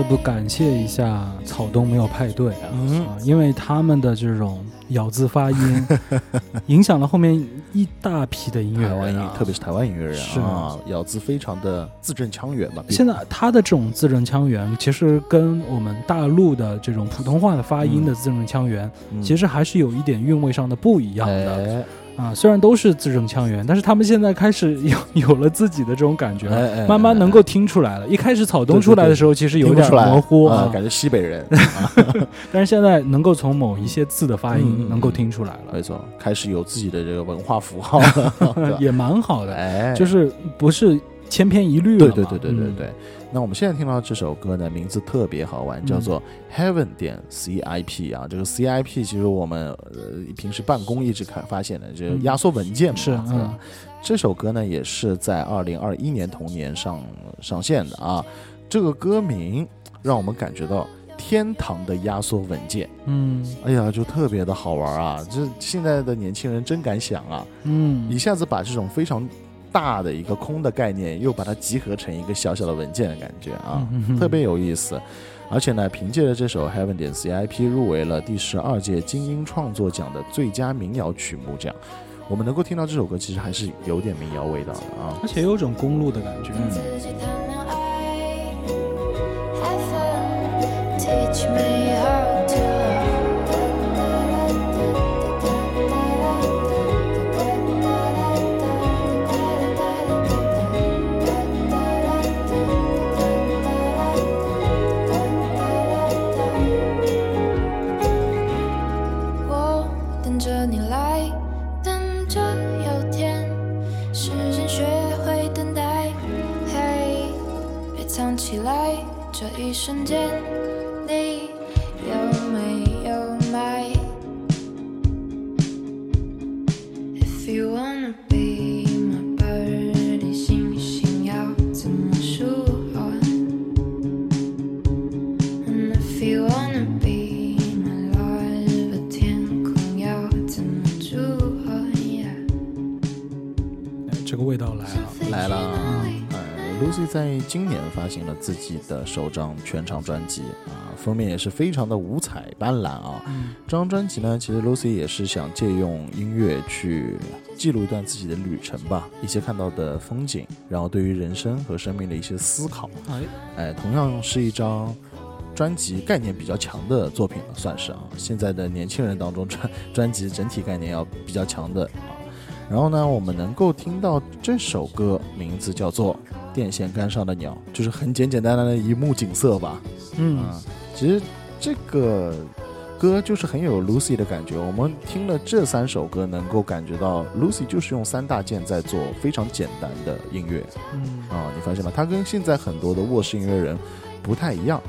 得不感谢一下草东没有派对啊，嗯。啊因为他们的这种咬字发音，(laughs) 影响了后面一大批的音乐人啊，特别是台湾音乐人是。啊，咬字非常的字正腔圆嘛。现在他的这种字正腔圆，其实跟我们大陆的这种普通话的发音的字正腔圆，嗯。其实还是有一点韵味上的不一样的。哎啊，虽然都是字正腔圆，但是他们现在开始有 (laughs) 有了自己的这种感觉了，哎哎慢慢能够听出来了。一开始草东出来的时候，其实有点模糊啊，感觉西北人。(laughs) 但是现在能够从某一些字的发音嗯能够听出来了，没错，开始有自己的这个文化符号 (laughs) 也蛮好的，哎，就是不是千篇一律对对对对对。那我们现在听到这首歌呢，名字特别好玩，叫做 Heaven 点 CIP 啊。这个 CIP 其实我们呃平时办公一直看发现的，就是压缩文件嘛，是对吧嗯这首歌呢也是在二零二一年同年上上线的啊。这个歌名让我们感觉到天堂的压缩文件，嗯哎呀，就特别的好玩啊！这现在的年轻人真敢想啊，嗯一下子把这种非常大的一个空的概念，又把它集合成一个小小的文件的感觉啊，嗯哼特别有意思。而且呢，凭借着这首 Heaven 点 CIP 入围了第十二届金鹰创作奖的最佳民谣曲目奖。我们能够听到这首歌，其实还是有点民谣味道的啊。而且有种公路的感觉。嗯，Lucy 在今年发行了自己的首张全长专辑啊，封面也是非常的五彩斑斓啊。嗯这张专辑呢，其实 Lucy 也是想借用音乐去记录一段自己的旅程吧，一些看到的风景，然后对于人生和生命的一些思考。哎，哎，同样是一张专辑概念比较强的作品了，算是啊。现在的年轻人当中，专专辑整体概念要比较强的啊。然后呢，我们能够听到这首歌名字叫做《电线杆上的鸟》，就是很简简单单的一幕景色吧。嗯啊，其实这个歌就是很有 Lucy 的感觉。我们听了这三首歌，能够感觉到 Lucy 就是用三大件在做非常简单的音乐嗯啊，你发现吗？他跟现在很多的卧室音乐人不太一样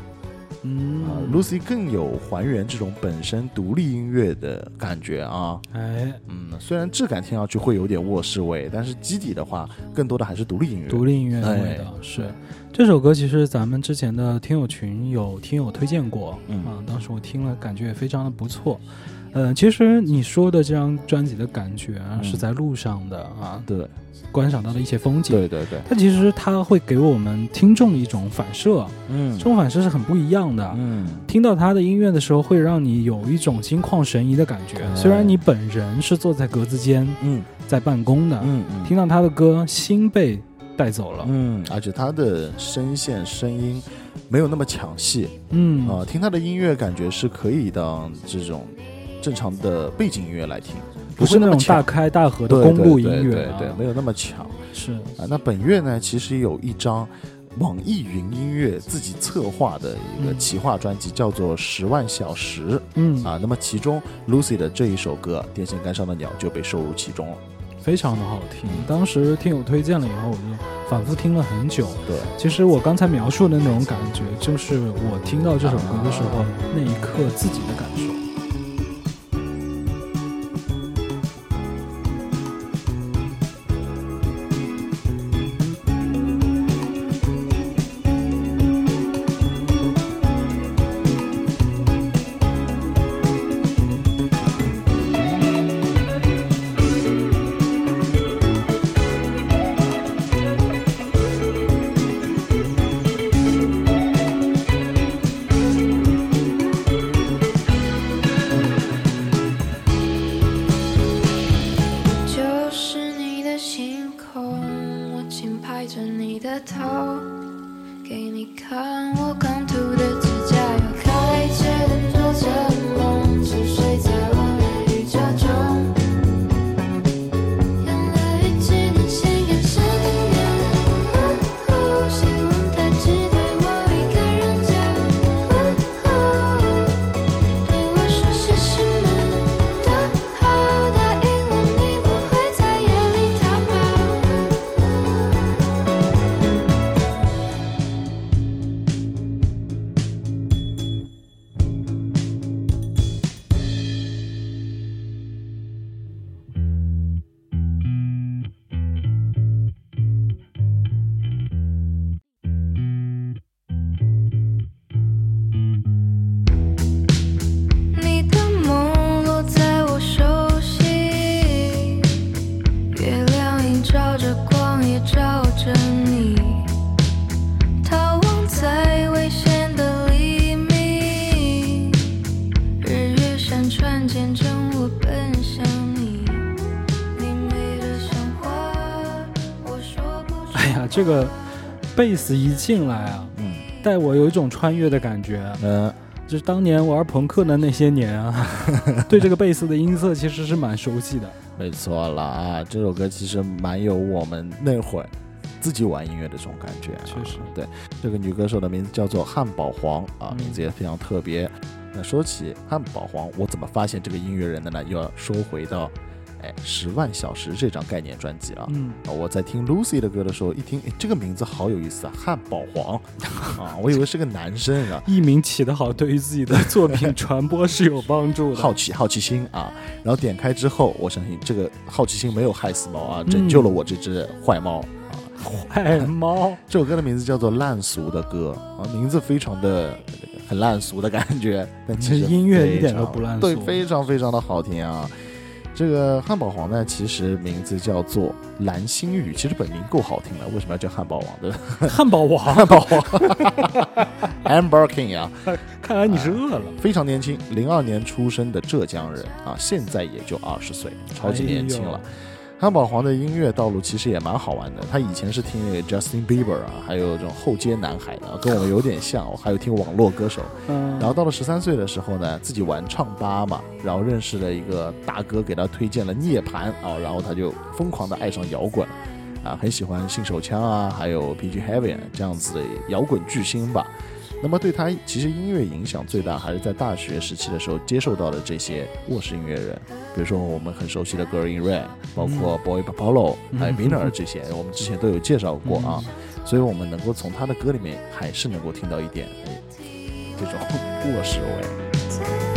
嗯啊，Lucy 更有还原这种本身独立音乐的感觉啊。哎，嗯，虽然质感听上去会有点卧室味，但是基底的话，更多的还是独立音乐。独立音乐的味哎道是。这首歌其实咱们之前的听友群有听友推荐过，嗯啊，当时我听了感觉也非常的不错。呃，其实你说的这张专辑的感觉啊，嗯是在路上的啊，对观赏到的一些风景。对对对，它其实它会给我们听众一种反射，嗯这种反射是很不一样的。嗯听到他的音乐的时候，会让你有一种心旷神怡的感觉。哎虽然你本人是坐在格子间嗯在办公的，嗯嗯听到他的歌，心被带走了。嗯，而且他的声线声音没有那么抢戏嗯啊、听他的音乐感觉是可以当这种正常的背景音乐来听，不是那种大开大合的对公路音乐、啊对对，没有那么强是啊。那本月呢，其实有一张网易云音乐自己策划的一个嗯企划专辑，叫做《十万小时》嗯啊。那么其中 Lucy 的这一首歌《电线杆上的鸟》就被收入其中了。非常的好听。当时听友推荐了以后，我就反复听了很久。对，其实我刚才描述的那种感觉，就是我听到这首歌的时候、那一刻自己的感受。这个贝斯一进来啊，嗯带我有一种穿越的感觉啊。呃，就是当年玩朋克的那些年啊，(laughs) 对这个贝斯的音色其实是蛮熟悉的。没错了啊，这首歌其实蛮有我们那会儿自己玩音乐的这种感觉、啊。确实对，这个女歌手的名字叫做汉堡黄啊，嗯名字也非常特别。那说起汉堡黄，我怎么发现这个音乐人的呢？又要说回到，哎，十万小时这张概念专辑啊。嗯，啊我在听 Lucy 的歌的时候，一听，哎，这个名字好有意思啊，汉堡黄啊，我以为是个男生啊，艺名起得好，对于自己的作品传播是有帮助的。(laughs) 好奇好奇心啊，然后点开之后，我相信这个好奇心没有害死猫啊，嗯拯救了我这只坏猫。坏猫，这首歌的名字叫做《烂俗的歌》啊，名字非常的很烂俗的感觉，但其实音乐一点都不烂俗对，非常非常的好听啊。这个汉堡王呢，其实名字叫做蓝星宇，其实本名够好听了，为什么要叫汉堡王的？汉堡王，汉堡王 (laughs) Amber King 啊，看来你是饿了。非常年轻，零二年出生的浙江人啊，现在也就二十岁，超级年轻了。哎汉堡皇的音乐道路其实也蛮好玩的，他以前是听 Justin Bieber 啊，还有这种后街男孩的，跟我们有点像，还有听网络歌手。嗯，然后到了十三岁的时候呢，自己玩唱吧嘛，然后认识了一个大哥，给他推荐了涅槃啊，然后他就疯狂的爱上摇滚，啊，很喜欢信手枪啊，还有 PG Heaven 这样子的摇滚巨星吧。那么对他其实音乐影响最大，还是在大学时期的时候接受到的这些卧室音乐人，比如说我们很熟悉的 Girl in Red，包括 Boy Apollo，、还有 Miner 这些，我们之前都有介绍过啊。所以我们能够从他的歌里面还是能够听到一点哎这种 (laughs) 卧室味。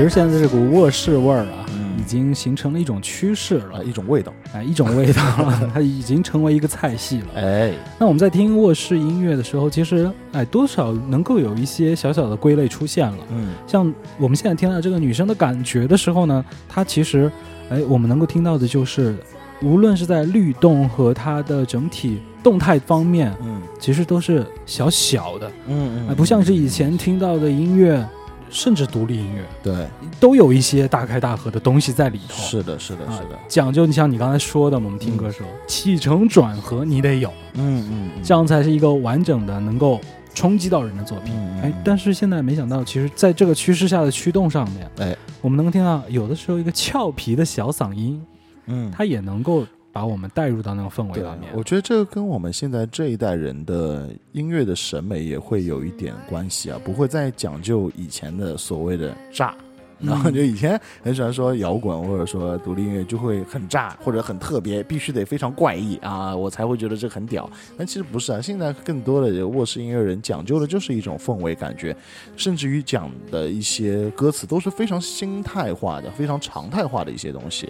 其实现在这股卧室味儿啊，嗯。已经形成了一种趋势啊，了，一种味道，哎，一种味道。了，(laughs) 它已经成为一个菜系了。哎，那我们在听卧室音乐的时候，其实哎，多少能够有一些小小的归类出现了。嗯，像我们现在听到这个女生的感觉的时候呢，它其实，哎，我们能够听到的就是，无论是在律动和它的整体动态方面，嗯。其实都是小小的，嗯嗯，不像是以前听到的音乐，甚至独立音乐，对，都有一些大开大合的东西在里头。是的，是的，啊是的，讲究，你像你刚才说的，我们听歌时候、起承转合你得有，嗯嗯，嗯。这样才是一个完整的能够冲击到人的作品。哎但是现在没想到，其实在这个趋势下的驱动上面，哎，我们能听到有的时候一个俏皮的小嗓音，嗯，它也能够把我们带入到那个氛围对里面。我觉得这个跟我们现在这一代人的音乐的审美也会有一点关系啊，不会再讲究以前的所谓的炸。然后就以前很喜欢说摇滚或者说独立音乐就会很炸或者很特别，必须得非常怪异啊，我才会觉得这很屌。但其实不是啊，现在更多的卧室音乐人讲究的就是一种氛围感觉，甚至于讲的一些歌词都是非常心态化的、非常常态化的一些东西。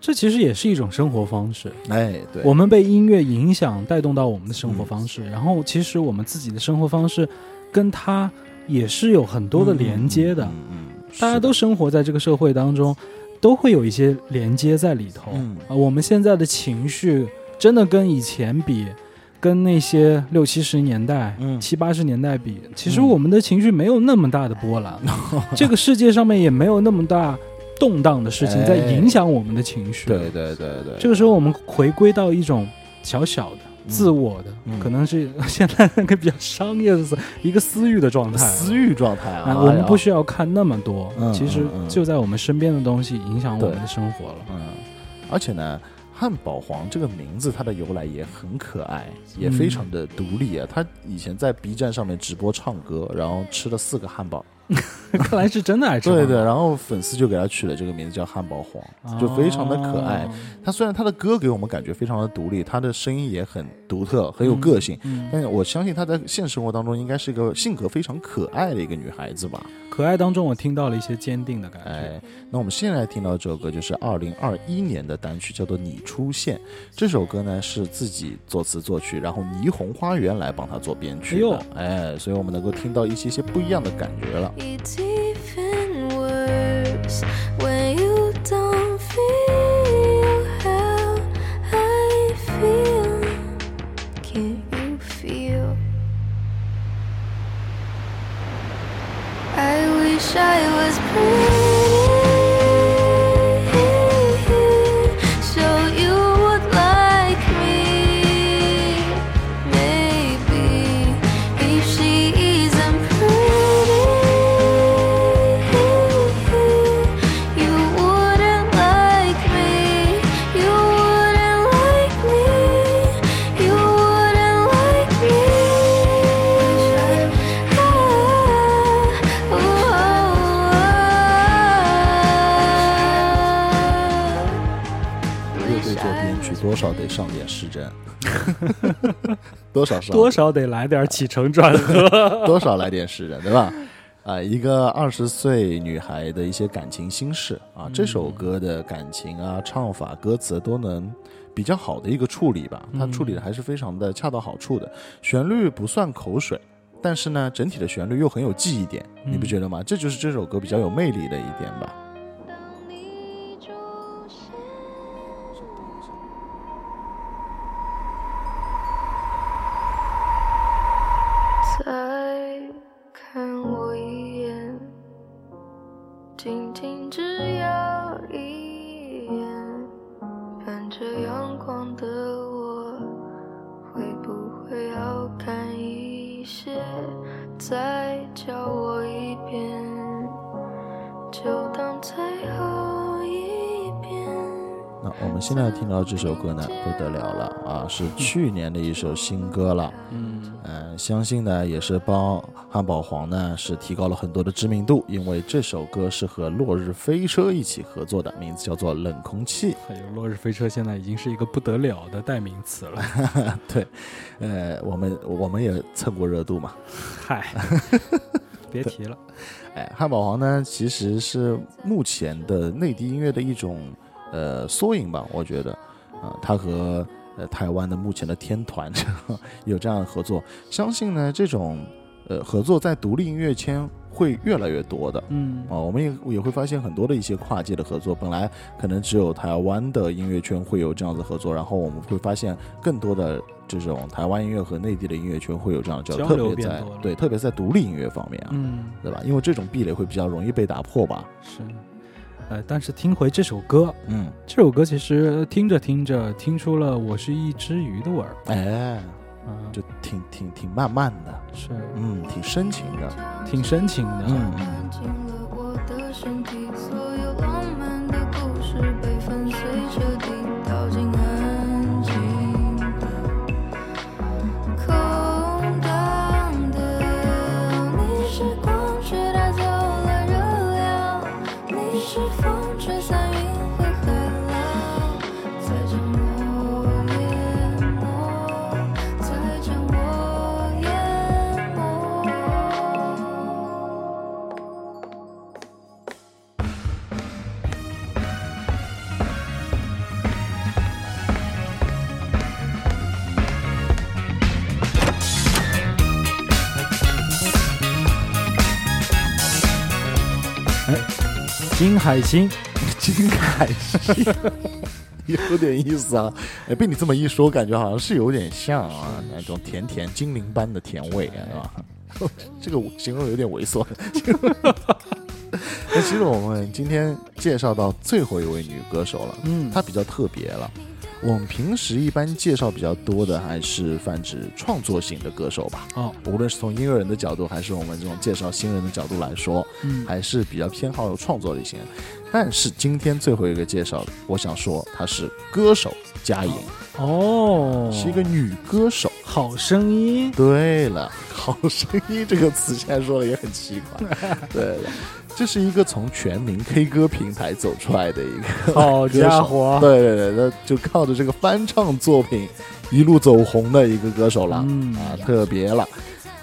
这其实也是一种生活方式。哎，对，我们被音乐影响，带动到我们的生活方式，然后其实我们自己的生活方式跟它也是有很多的连接的。嗯大家都生活在这个社会当中，都会有一些连接在里头。嗯。啊，我们现在的情绪真的跟以前比，跟那些六七十年代、嗯。七八十年代比，其实嗯。我们的情绪没有那么大的波澜，(laughs) 这个世界上面也没有那么大动荡的事情在哎影响我们的情绪。对对对对，这个时候我们回归到一种小小的。自我的，嗯可能是 (laughs) 现在那个比较商业的思一个私欲的状态，私欲状态啊，啊，我们不需需要看那么多，嗯其实就在我们身边的东西影响我们的生活了。嗯，而且呢。汉堡皇这个名字，它的由来也很可爱，也非常的独立啊。他以前在 B 站上面直播唱歌，然后吃了四个汉堡，(laughs) 看来是真的爱吃。对对，，然后粉丝就给他取了这个名字叫汉堡黄，就非常的可爱。哦他虽然他的歌给我们感觉非常的独立，他的声音也很独特，很有个性，嗯，但是我相信他在现实生活当中应该是一个性格非常可爱的一个女孩子吧。可爱当中我听到了一些坚定的感觉。哎，那我们现在听到这首歌就是二零二一年的单曲，叫做《你出现》。这首歌呢是自己作词作曲，然后霓虹花园来帮他做编曲的。哎，所以我们能够听到一些些不一样的感觉了。It's even worse when you don't feel how I feel. Can you feel? I wish I was pretty, 乐队做编曲多少得上点失真，多少上多少得来点起承转合。多少来点失真，对吧？啊、一个二十岁女孩的一些感情心事啊，这首歌的感情啊、唱法、歌词都能比较好的一个处理吧，它处理的还是非常的恰到好处的，旋律不算口水。但是呢，整体的旋律又很有记忆点，你不觉得吗？这就是这首歌比较有魅力的一点吧。们现在听到这首歌呢，不得了了啊，是去年的一首新歌了。嗯，嗯，相信呢也是帮汉堡皇呢是提高了很多的知名度，因为这首歌是和落日飞车一起合作的，名字叫做《冷空气》。(laughs) 还有落日飞车现在已经是一个不得了的代名词了。(laughs) 对，呃，我们我们也蹭过热度嘛。嗨，(laughs) 别提了。哎，汉堡皇呢其实是目前的内地音乐的一种呃缩影吧，我觉得，啊、他和呃台湾的目前的天团 (laughs) 有这样的合作，相信呢这种呃合作在独立音乐圈会越来越多的。嗯啊，我们也也会发现很多的一些跨界的合作，本来可能只有台湾的音乐圈会有这样子合作，然后我们会发现更多的这种台湾音乐和内地的音乐圈会有这样的交流，特别在变多了对，特别在独立音乐方面啊，嗯，对吧？因为这种壁垒会比较容易被打破吧。是。呃，但是听回这首歌，嗯，这首歌其实听着听着，听出了我是一只鱼的味儿。哎，嗯，就挺挺挺慢慢的，是嗯，挺深情的，挺深情的。嗯看金海心，金海心，(laughs) 有点意思啊。哎，被你这么一说，感觉好像是有点像啊，那种甜甜精灵般的甜味，是吧？(laughs) 这个形容有点猥琐。(laughs) 那其实我们今天介绍到最后一位女歌手了，嗯，她比较特别了。我们平时一般介绍比较多的还是泛指创作型的歌手吧，哦，无论是从音乐人的角度，还是我们这种介绍新人的角度来说，嗯，还是比较偏好有创作类型。的。但是今天最后一个介绍的，我想说她是歌手佳颖，哦，是一个女歌手。好声音，对了，好声音这个词现在说的也很奇怪。(laughs) 对了，这是一个从全民 K 歌平台走出来的一个 (laughs) 好 (laughs) 家伙，对对对，那就靠着这个翻唱作品一路走红的一个歌手了、嗯。啊，特别了。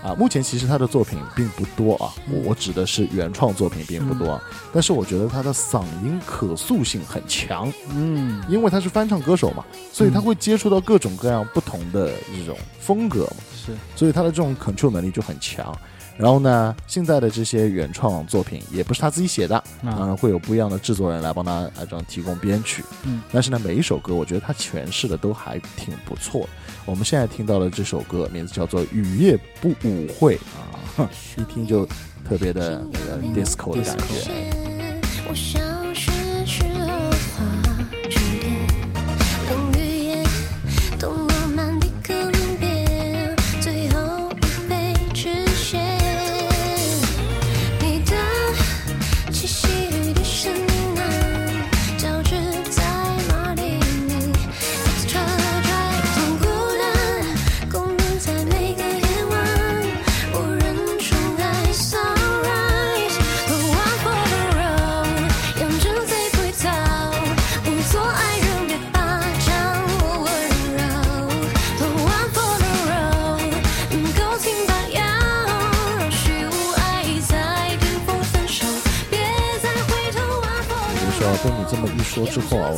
啊。目前其实他的作品并不多啊，我我指的是原创作品并不多啊，但是我觉得他的嗓音可塑性很强，嗯，因为他是翻唱歌手嘛，所以他会接触到各种各样不同的这种风格嘛，是，所以他的这种 control 能力就很强。然后呢，现在的这些原创作品也不是他自己写的，当啊，然会有不一样的制作人来帮他来这样提供编曲。嗯，但是呢，每一首歌我觉得他诠释的都还挺不错的。我们现在听到的这首歌名字叫做《雨夜不舞会》啊，(laughs) 哼一听就特别的那个 disco 的感觉。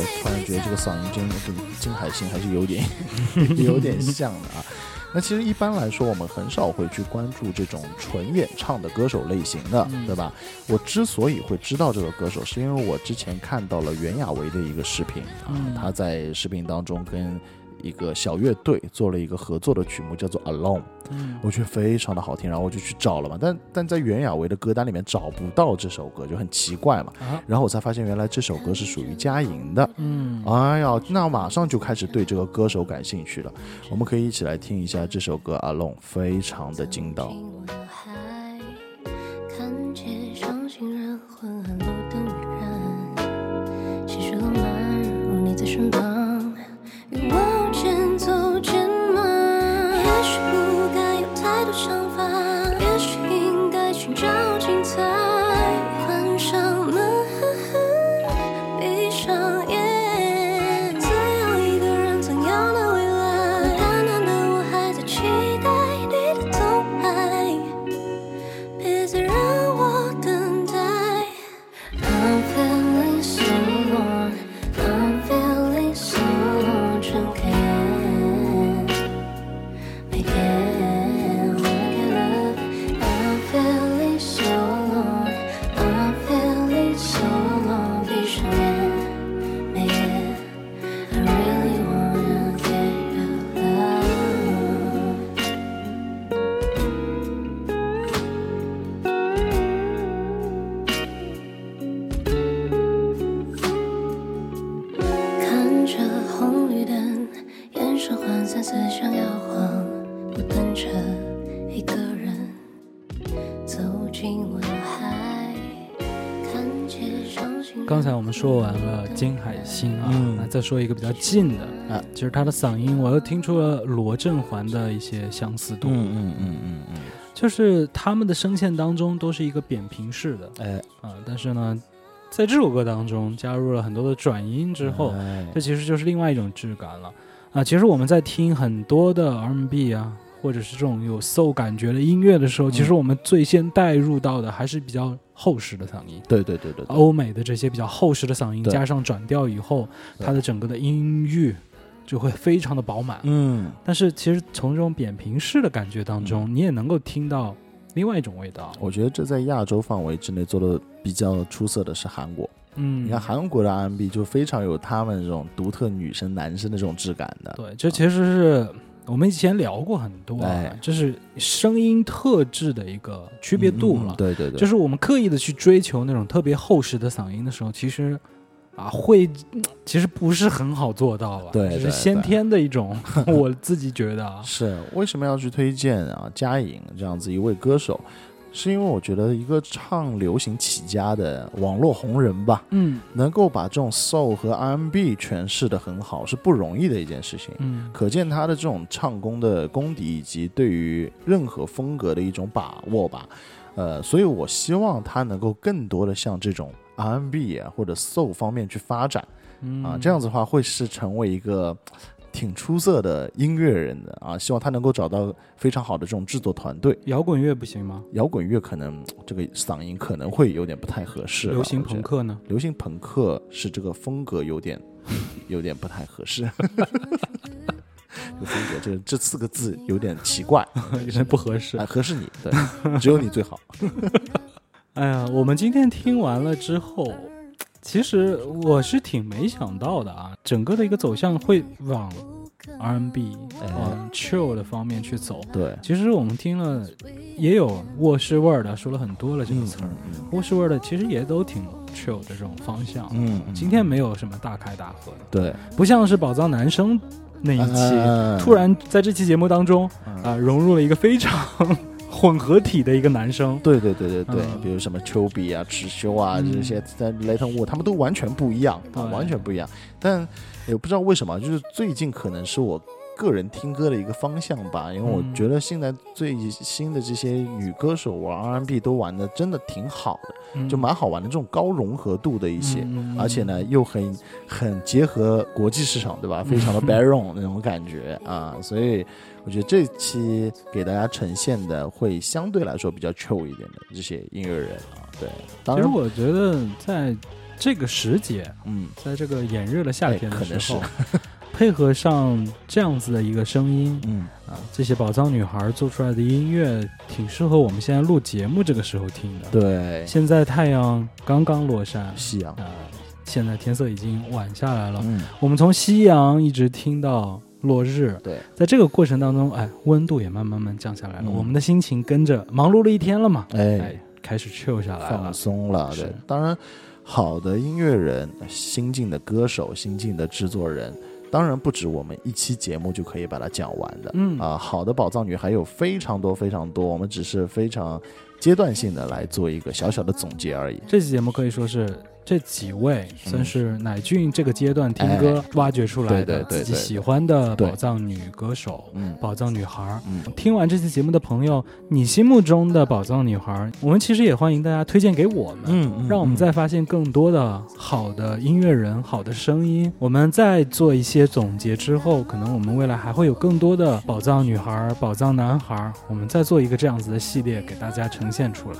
我突然觉得这个嗓音真的跟金海心还是有点 (laughs) 有点像的啊。那其实一般来说，我们很少会去关注这种纯演唱的歌手类型的，嗯对吧？我之所以会知道这个歌手，是因为我之前看到了袁娅维的一个视频啊，嗯他在视频当中跟一个小乐队做了一个合作的曲目，叫做《Alone》。嗯我觉得非常的好听，然后我就去找了嘛，但但在袁娅维的歌单里面找不到这首歌，就很奇怪嘛。啊，然后我才发现原来这首歌是属于佳莹的。嗯，哎呀，那马上就开始对这个歌手感兴趣了。我们可以一起来听一下这首歌《Alone》，非常的劲道。进我脑海，看街上行人昏暗路灯微燃，些许浪漫如你在身旁，再说一个比较近的啊，其实他的嗓音我又听出了罗振环的一些相似度，嗯嗯嗯嗯嗯，就是他们的声线当中都是一个扁平式的。哎，啊，但是呢，在这首歌当中加入了很多的转音之后，哎。这其实就是另外一种质感了。啊。其实我们在听很多的 R&B 啊，或者是这种有 soul 感觉的音乐的时候，嗯。其实我们最先带入到的还是比较厚实的嗓音。对对对对对，欧美的这些比较厚实的嗓音，加上转调以后，它的整个的音域就会非常的饱满。嗯，但是其实从这种扁平式的感觉当中，你也能够听到另外一种味道。我觉得这在亚洲范围之内做的比较出色的是韩国。嗯，你看韩国的 R&B 就非常有他们这种独特女生男生的这种质感的。对，这其实是我们以前聊过很多啊就，是声音特质的一个区别度嗯嗯了。对对对，就是我们刻意的去追求那种特别厚实的嗓音的时候，其实啊会，嗯其实不是很好做到吧。对是先天的一种，(laughs) 我自己觉得啊，是为什么要去推荐啊嘉颖这样子一位歌手？是因为我觉得一个唱流行起家的网络红人吧，嗯能够把这种 soul 和 R&B 诠释的很好，是不容易的一件事情。嗯可见他的这种唱功的功底以及对于任何风格的一种把握吧。呃，所以我希望他能够更多的向这种 R&B 啊或者 soul 方面去发展嗯啊，这样子的话会是成为一个挺出色的音乐人的啊。希望他能够找到非常好的这种制作团队。摇滚乐不行吗？摇滚乐可能这个嗓音可能会有点不太合适，流行朋克呢？流行朋克是这个风格有点有点不太合适。(laughs) 这个风格这这四个字有点奇怪，(laughs) 有点不合适哎，。合适你，对，只有你最好。(laughs) 哎呀，我们今天听完了之后，其实我是挺没想到的啊，整个的一个走向会往 R&B、哎往 chill 的方面去走。对，其实我们听了，也有卧室味儿的，说了很多了这个嗯词儿。嗯卧室味儿的其实也都挺 chill 的这种方向。嗯，嗯今天没有什么大开大合的，对不像是宝藏男生那一期，嗯突然在这期节目当中嗯啊、融入了一个非常混合体的一个男生。对对对对对，嗯比如什么丘比啊、池修啊嗯这些，在雷腾沃他们都完全不一样啊，完全不一样。但也不知道为什么，就是最近可能是我个人听歌的一个方向吧，因为我嗯觉得现在最新的这些女歌手玩 R&B 都玩的真的挺好的，嗯就蛮好玩的，这种高融合度的一些。嗯而且呢，又很很结合国际市场，对吧？非常的 (laughs) 嗯 baron 那种感觉啊，所以我觉得这期给大家呈现的会相对来说比较 chill 一点的这些音乐人啊，对，当然，其实我觉得在这个时节，嗯，在这个炎热的夏天的时候，(laughs) 配合上这样子的一个声音嗯，啊，这些宝藏女孩做出来的音乐，挺适合我们现在录节目这个时候听的。，对，现在太阳刚刚落山，夕阳，啊，现在天色已经晚下来了。嗯，我们从夕阳一直听到落日，对，在这个过程当中，哎，温度也慢慢慢降下来了，嗯。我们的心情跟着忙碌了一天了嘛，哎。哎，，开始 chill 下来了。放。松了，对，当然，好的音乐人、新晋的歌手、新晋的制作人，当然不止我们一期节目就可以把它讲完的。嗯。啊，好的宝藏女还有非常多非常多，我们只是非常阶段性的来做一个小小的总结而已。这期节目可以说是这几位算是乃俊这个阶段听歌挖掘出来的自己喜欢的宝藏女歌手、嗯宝藏女孩听完这期节目的朋友，你心目中的宝藏女孩儿，我们其实也欢迎大家推荐给我们。让我们再发现更多的好的音乐人、好的声音。我们再做一些总结之后，可能我们未来还会有更多的宝藏女孩、宝藏男孩，我们再做一个这样子的系列给大家呈现出来。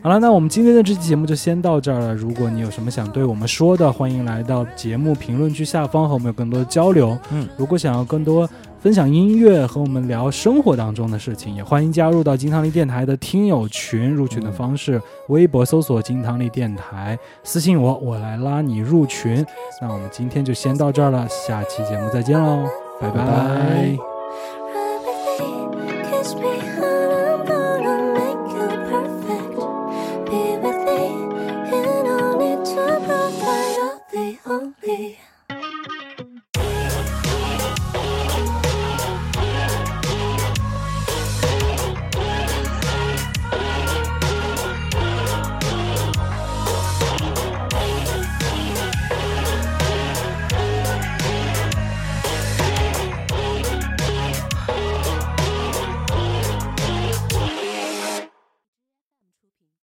好了，那我们今天的这期节目就先到这儿了。如果你有什么想对我们说的，欢迎来到节目评论区下方和我们有更多的交流。嗯，如果想要更多分享音乐和我们聊生活当中的事情，也欢迎加入到金汤力电台的听友群。入群的方式，微博搜索“金汤力电台”，私信我，我来拉你入群。那我们今天就先到这儿了，下期节目再见喽，拜拜拜拜